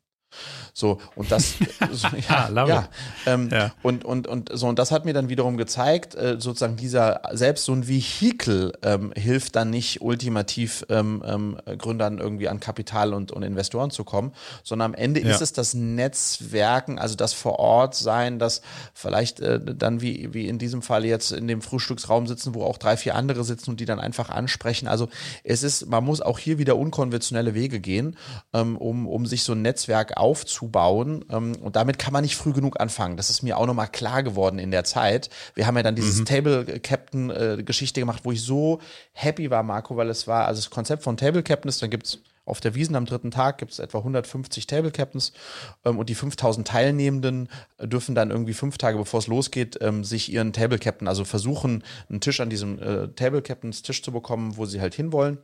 So, und das, so, ja, ah, ja, ähm, ja, Und, und, und so, und das hat mir dann wiederum gezeigt, äh, sozusagen dieser, selbst so ein Vehikel ähm, hilft dann nicht ultimativ ähm, ähm, Gründern irgendwie an Kapital und, und Investoren zu kommen, sondern am Ende ja. ist es das Netzwerken, also das vor Ort sein, das vielleicht äh, dann wie, wie in diesem Fall jetzt in dem Frühstücksraum sitzen, wo auch drei, vier andere sitzen und die dann einfach ansprechen. Also es ist, man muss auch hier wieder unkonventionelle Wege gehen, ähm, um, um sich so ein Netzwerk aufzubauen. Ähm, und damit kann man nicht früh genug anfangen. Das ist mir auch nochmal klar geworden in der Zeit. Wir haben ja dann dieses mhm. Table Captain äh, Geschichte gemacht, wo ich so happy war, Marco, weil es war, also das Konzept von Table Captain ist, dann gibt es auf der Wiesen am dritten Tag gibt es etwa 150 Table Captains ähm, und die 5000 Teilnehmenden dürfen dann irgendwie fünf Tage bevor es losgeht, ähm, sich ihren Table Captain, also versuchen, einen Tisch an diesem äh, Table Captains Tisch zu bekommen, wo sie halt hinwollen.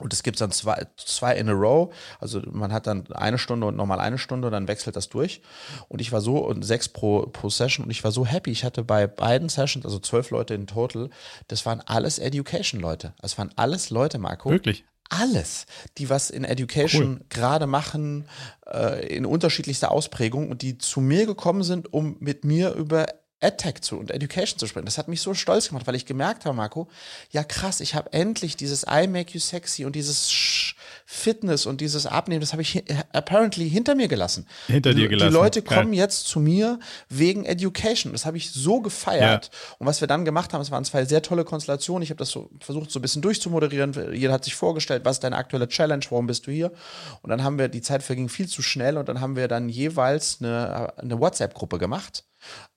Und es gibt dann zwei, zwei in a row. Also man hat dann eine Stunde und nochmal eine Stunde, dann wechselt das durch. Und ich war so, und sechs pro, pro Session, und ich war so happy. Ich hatte bei beiden Sessions, also zwölf Leute in total, das waren alles Education-Leute. Das waren alles Leute, Marco. Wirklich? alles, die was in Education cool. gerade machen, äh, in unterschiedlichster Ausprägung und die zu mir gekommen sind, um mit mir über AdTech zu und Education zu sprechen. Das hat mich so stolz gemacht, weil ich gemerkt habe, Marco, ja krass, ich habe endlich dieses I make you sexy und dieses Fitness und dieses Abnehmen, das habe ich apparently hinter mir gelassen. Hinter dir gelassen. Die Leute kommen ja. jetzt zu mir wegen Education. Das habe ich so gefeiert. Ja. Und was wir dann gemacht haben, es waren zwei sehr tolle Konstellationen. Ich habe das so versucht, so ein bisschen durchzumoderieren. Jeder hat sich vorgestellt, was ist deine aktuelle Challenge, warum bist du hier? Und dann haben wir, die Zeit verging viel zu schnell und dann haben wir dann jeweils eine, eine WhatsApp-Gruppe gemacht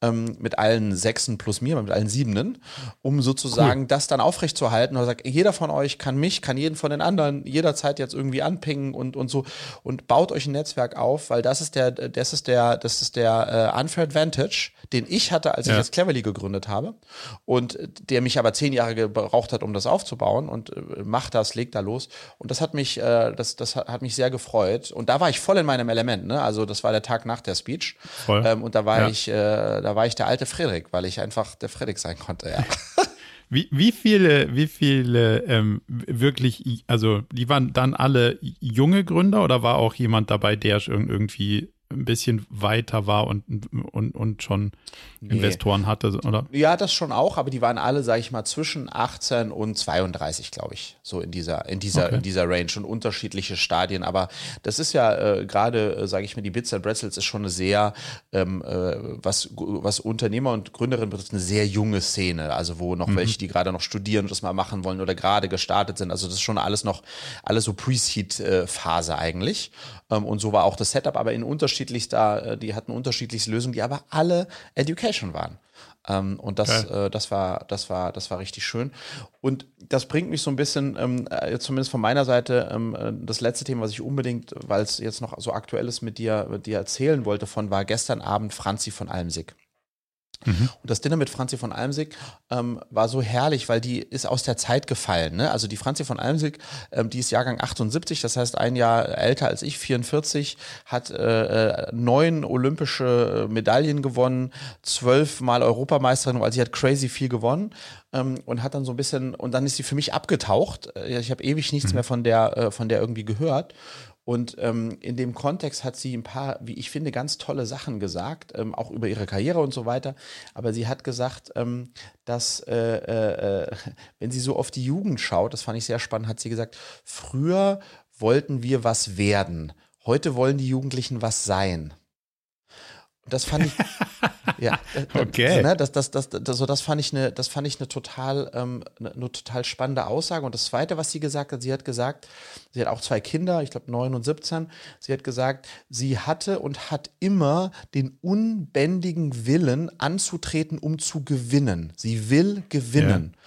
ähm, mit allen Sechsen plus mir, mit allen Siebenen, um sozusagen cool. das dann aufrechtzuerhalten. Und sagt, jeder von euch kann mich, kann jeden von den anderen jederzeit jetzt irgendwie anpingen und, und so und baut euch ein Netzwerk auf, weil das ist der, das ist der, das ist der äh, Unfair Advantage, den ich hatte, als ja. ich jetzt Cleverly gegründet habe und der mich aber zehn Jahre gebraucht hat, um das aufzubauen und äh, macht das, legt da los. Und das hat mich, äh, das, das hat mich sehr gefreut. Und da war ich voll in meinem Element, ne? Also das war der Tag nach der Speech. Voll. Ähm, und da war ja. ich, äh, da war ich der alte Frederik, weil ich einfach der Frederik sein konnte, ja. Wie, wie viele, wie viele ähm, wirklich, also die waren dann alle junge Gründer oder war auch jemand dabei, der irgendwie ein bisschen weiter war und, und, und schon nee. Investoren hatte, oder? Ja, das schon auch, aber die waren alle, sag ich mal, zwischen 18 und 32, glaube ich, so in dieser, in dieser, okay. in dieser Range und unterschiedliche Stadien. Aber das ist ja äh, gerade, äh, sage ich mir, die Bits and Bretzels ist schon eine sehr, ähm, äh, was, was Unternehmer und Gründerinnen betrifft, eine sehr junge Szene. Also wo noch mhm. welche, die gerade noch studieren und das mal machen wollen oder gerade gestartet sind. Also das ist schon alles noch, alles so Pre-Seed-Phase eigentlich. Ähm, und so war auch das Setup, aber in unterschiedlichster, äh, die hatten unterschiedlichste Lösungen, die aber alle Education waren. Ähm, und das, äh, das war, das war, das war richtig schön. Und das bringt mich so ein bisschen, ähm, äh, zumindest von meiner Seite, ähm, äh, das letzte Thema, was ich unbedingt, weil es jetzt noch so aktuell ist, mit dir, mit dir erzählen wollte, von war gestern Abend Franzi von Almsig. Mhm. Und das Dinner mit Franzi von Almsig ähm, war so herrlich, weil die ist aus der Zeit gefallen. Ne? Also die Franzi von Almsig, ähm, die ist Jahrgang 78, das heißt ein Jahr älter als ich, 44, hat äh, äh, neun olympische Medaillen gewonnen, zwölfmal Europameisterin, weil sie hat crazy viel gewonnen ähm, und hat dann so ein bisschen, und dann ist sie für mich abgetaucht. Äh, ich habe ewig nichts mhm. mehr von der, äh, von der irgendwie gehört. Und ähm, in dem Kontext hat sie ein paar, wie ich finde, ganz tolle Sachen gesagt, ähm, auch über ihre Karriere und so weiter. Aber sie hat gesagt, ähm, dass, äh, äh, äh, wenn sie so auf die Jugend schaut, das fand ich sehr spannend, hat sie gesagt, früher wollten wir was werden. Heute wollen die Jugendlichen was sein. Das fand ich, ja, äh, okay. So, ne, das, das, das, das, so, das fand ich eine, das fand ich eine total, ähm, eine, eine, total spannende Aussage. Und das Zweite, was sie gesagt hat, sie hat gesagt, sie hat auch zwei Kinder, ich glaube neun und 17. Sie hat gesagt, sie hatte und hat immer den unbändigen Willen anzutreten, um zu gewinnen. Sie will gewinnen. Ja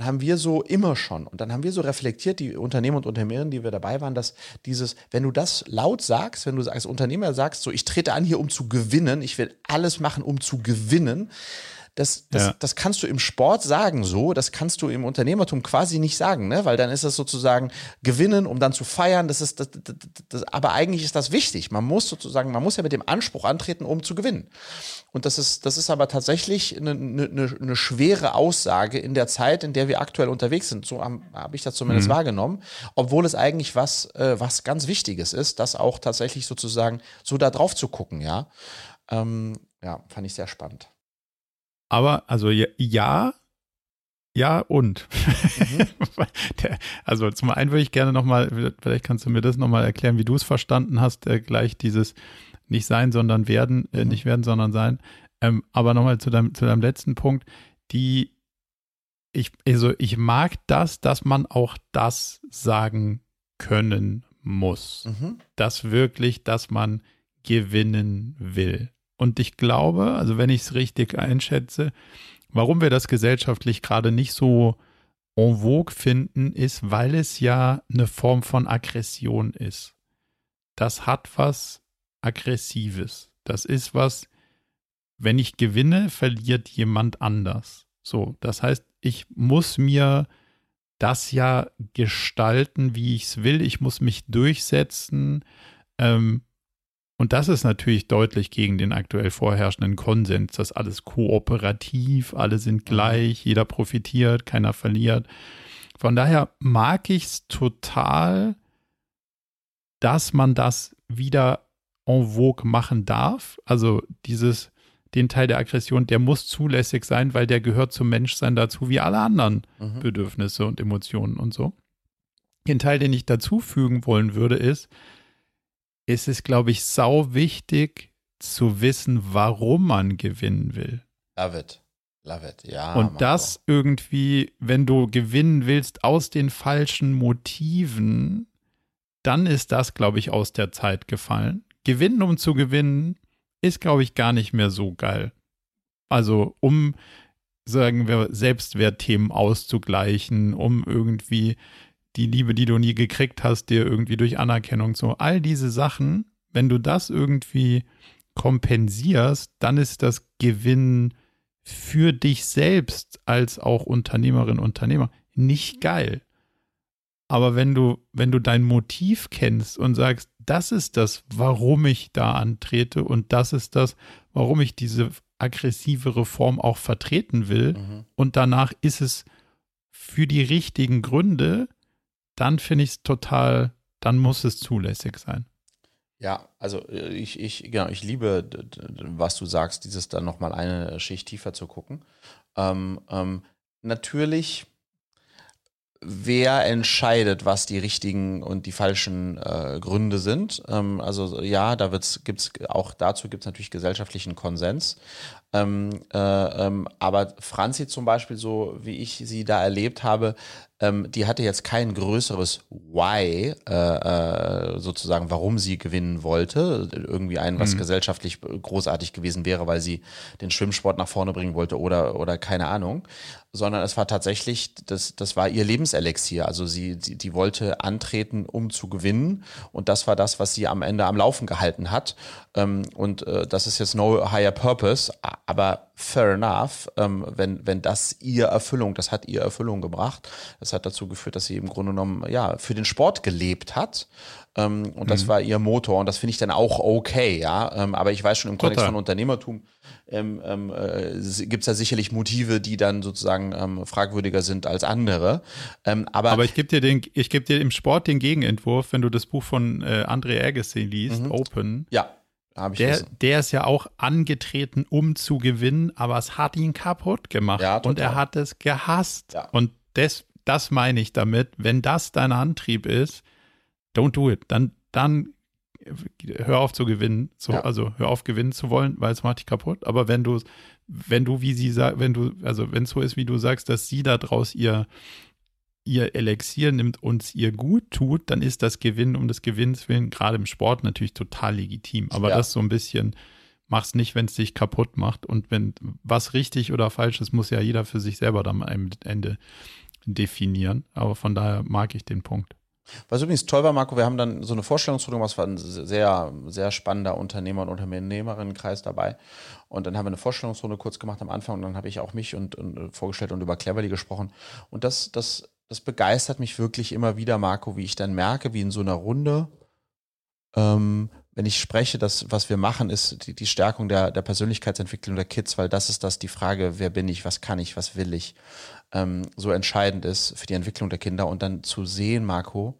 haben wir so immer schon, und dann haben wir so reflektiert, die Unternehmer und Unternehmerinnen, die wir dabei waren, dass dieses, wenn du das laut sagst, wenn du als Unternehmer sagst, so ich trete an hier, um zu gewinnen, ich will alles machen, um zu gewinnen, das, das, ja. das kannst du im Sport sagen so, das kannst du im Unternehmertum quasi nicht sagen, ne? weil dann ist das sozusagen gewinnen, um dann zu feiern. Das ist, das, das, das, aber eigentlich ist das wichtig. Man muss sozusagen, man muss ja mit dem Anspruch antreten, um zu gewinnen. Und das ist, das ist aber tatsächlich eine, eine, eine schwere Aussage in der Zeit, in der wir aktuell unterwegs sind. So habe hab ich das zumindest mhm. wahrgenommen, obwohl es eigentlich was, äh, was ganz Wichtiges ist, das auch tatsächlich sozusagen so da drauf zu gucken, ja. Ähm, ja, fand ich sehr spannend. Aber also ja, ja und. Mhm. also zum einen würde ich gerne nochmal, vielleicht kannst du mir das nochmal erklären, wie du es verstanden hast, äh, gleich dieses nicht sein, sondern werden, äh, mhm. nicht werden, sondern sein. Ähm, aber nochmal zu deinem, zu deinem letzten Punkt, die ich, also ich mag das, dass man auch das sagen können muss. Mhm. Das wirklich, dass man gewinnen will. Und ich glaube, also wenn ich es richtig einschätze, warum wir das gesellschaftlich gerade nicht so en vogue finden, ist, weil es ja eine Form von Aggression ist. Das hat was Aggressives. Das ist was, wenn ich gewinne, verliert jemand anders. So, das heißt, ich muss mir das ja gestalten, wie ich es will. Ich muss mich durchsetzen. Ähm, und das ist natürlich deutlich gegen den aktuell vorherrschenden Konsens, dass alles kooperativ, alle sind mhm. gleich, jeder profitiert, keiner verliert. Von daher mag ich es total, dass man das wieder en vogue machen darf. Also dieses, den Teil der Aggression, der muss zulässig sein, weil der gehört zum Menschsein dazu, wie alle anderen mhm. Bedürfnisse und Emotionen und so. Den Teil, den ich dazufügen wollen würde, ist, ist es, glaube ich, sau wichtig zu wissen, warum man gewinnen will. Love it. Love it, ja. Und das auch. irgendwie, wenn du gewinnen willst aus den falschen Motiven, dann ist das, glaube ich, aus der Zeit gefallen. Gewinnen, um zu gewinnen, ist, glaube ich, gar nicht mehr so geil. Also, um, sagen wir, Selbstwertthemen auszugleichen, um irgendwie die Liebe, die du nie gekriegt hast, dir irgendwie durch Anerkennung so. All diese Sachen, wenn du das irgendwie kompensierst, dann ist das Gewinn für dich selbst als auch Unternehmerin, Unternehmer nicht geil. Aber wenn du, wenn du dein Motiv kennst und sagst, das ist das, warum ich da antrete und das ist das, warum ich diese aggressive Reform auch vertreten will mhm. und danach ist es für die richtigen Gründe, dann finde ich es total, dann muss es zulässig sein. Ja, also äh, ich, ich, genau, ich liebe, was du sagst, dieses dann nochmal eine Schicht tiefer zu gucken. Ähm, ähm, natürlich, wer entscheidet, was die richtigen und die falschen äh, Gründe sind? Ähm, also ja, da gibt es auch dazu gibt es natürlich gesellschaftlichen Konsens. Ähm, äh, ähm, aber Franzi zum Beispiel, so wie ich sie da erlebt habe, ähm, die hatte jetzt kein größeres Why, äh, äh, sozusagen, warum sie gewinnen wollte. Irgendwie ein, was mhm. gesellschaftlich großartig gewesen wäre, weil sie den Schwimmsport nach vorne bringen wollte oder, oder keine Ahnung sondern es war tatsächlich, das, das war ihr Lebenselixier. Also sie, sie, die wollte antreten, um zu gewinnen. Und das war das, was sie am Ende am Laufen gehalten hat. Ähm, und äh, das ist jetzt no higher purpose, aber fair enough, ähm, wenn, wenn das ihr Erfüllung, das hat ihr Erfüllung gebracht. Das hat dazu geführt, dass sie im Grunde genommen ja für den Sport gelebt hat. Ähm, und das mhm. war ihr Motor und das finde ich dann auch okay, ja. Ähm, aber ich weiß schon im Kontext Total. von Unternehmertum ähm, ähm, äh, gibt es da sicherlich Motive, die dann sozusagen ähm, fragwürdiger sind als andere. Ähm, aber, aber ich gebe dir den, ich gebe dir im Sport den Gegenentwurf, wenn du das Buch von äh, André Agassi liest, mhm. Open. Ja. Der, der ist ja auch angetreten, um zu gewinnen, aber es hat ihn kaputt gemacht. Ja, und er hat es gehasst. Ja. Und das, das meine ich damit, wenn das dein Antrieb ist, don't do it. Dann, dann hör auf zu gewinnen, so, ja. also hör auf gewinnen zu wollen, weil es macht dich kaputt. Aber wenn du, wenn du, wie sie sagt, wenn du, also wenn es so ist, wie du sagst, dass sie da draus ihr, ihr Elixier nimmt und es ihr gut tut, dann ist das Gewinnen um des Gewinns willen, gerade im Sport natürlich total legitim. Aber ja. das so ein bisschen, mach's nicht, wenn es dich kaputt macht. Und wenn was richtig oder falsch ist, muss ja jeder für sich selber dann am Ende definieren. Aber von daher mag ich den Punkt. Was übrigens toll war, Marco, wir haben dann so eine Vorstellungsrunde gemacht, es war ein sehr, sehr spannender Unternehmer- und Unternehmerinnenkreis dabei. Und dann haben wir eine Vorstellungsrunde kurz gemacht am Anfang und dann habe ich auch mich und, und vorgestellt und über Cleverly gesprochen. Und das, das, das begeistert mich wirklich immer wieder, Marco, wie ich dann merke, wie in so einer Runde, ähm, wenn ich spreche, dass was wir machen, ist die, die Stärkung der, der Persönlichkeitsentwicklung der Kids, weil das ist das, die Frage, wer bin ich, was kann ich, was will ich ähm, so entscheidend ist für die Entwicklung der Kinder und dann zu sehen, Marco,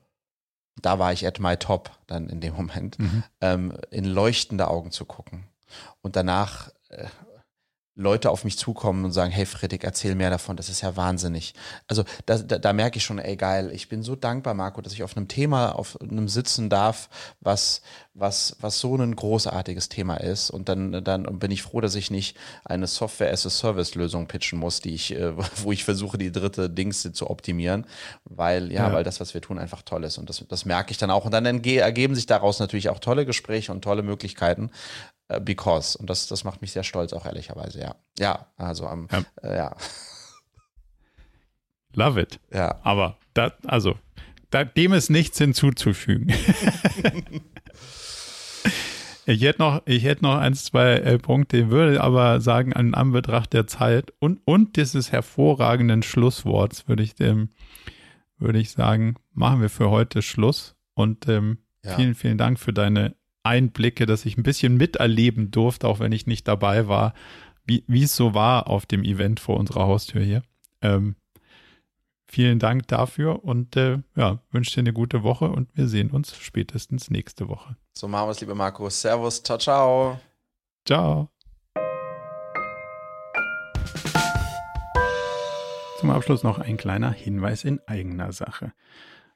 da war ich at my top dann in dem Moment, mhm. ähm, in leuchtende Augen zu gucken und danach äh, Leute auf mich zukommen und sagen, hey Fredrik, erzähl mehr davon, das ist ja wahnsinnig. Also da, da, da merke ich schon, ey geil, ich bin so dankbar, Marco, dass ich auf einem Thema, auf einem sitzen darf, was, was, was so ein großartiges Thema ist. Und dann, dann bin ich froh, dass ich nicht eine Software-as-a-Service-Lösung pitchen muss, die ich, äh, wo ich versuche, die dritte Dings zu optimieren, weil, ja, ja, weil das, was wir tun, einfach toll ist. Und das, das merke ich dann auch. Und dann ergeben sich daraus natürlich auch tolle Gespräche und tolle Möglichkeiten, because. Und das, das macht mich sehr stolz, auch ehrlicherweise, ja. Ja, also am, ja. Äh, ja. Love it. Ja. Aber da, also, da, dem ist nichts hinzuzufügen. ich hätte noch, ich hätte noch eins, zwei äh, Punkte, würde aber sagen, an Anbetracht der Zeit und, und dieses hervorragenden Schlussworts würde ich dem, würde ich sagen, machen wir für heute Schluss. Und ähm, ja. vielen, vielen Dank für deine Einblicke, dass ich ein bisschen miterleben durfte, auch wenn ich nicht dabei war, wie, wie es so war auf dem Event vor unserer Haustür hier. Ähm, vielen Dank dafür und äh, ja, wünsche dir eine gute Woche und wir sehen uns spätestens nächste Woche. So machen wir es, liebe Marco. Servus, ciao, ciao. Ciao. Zum Abschluss noch ein kleiner Hinweis in eigener Sache.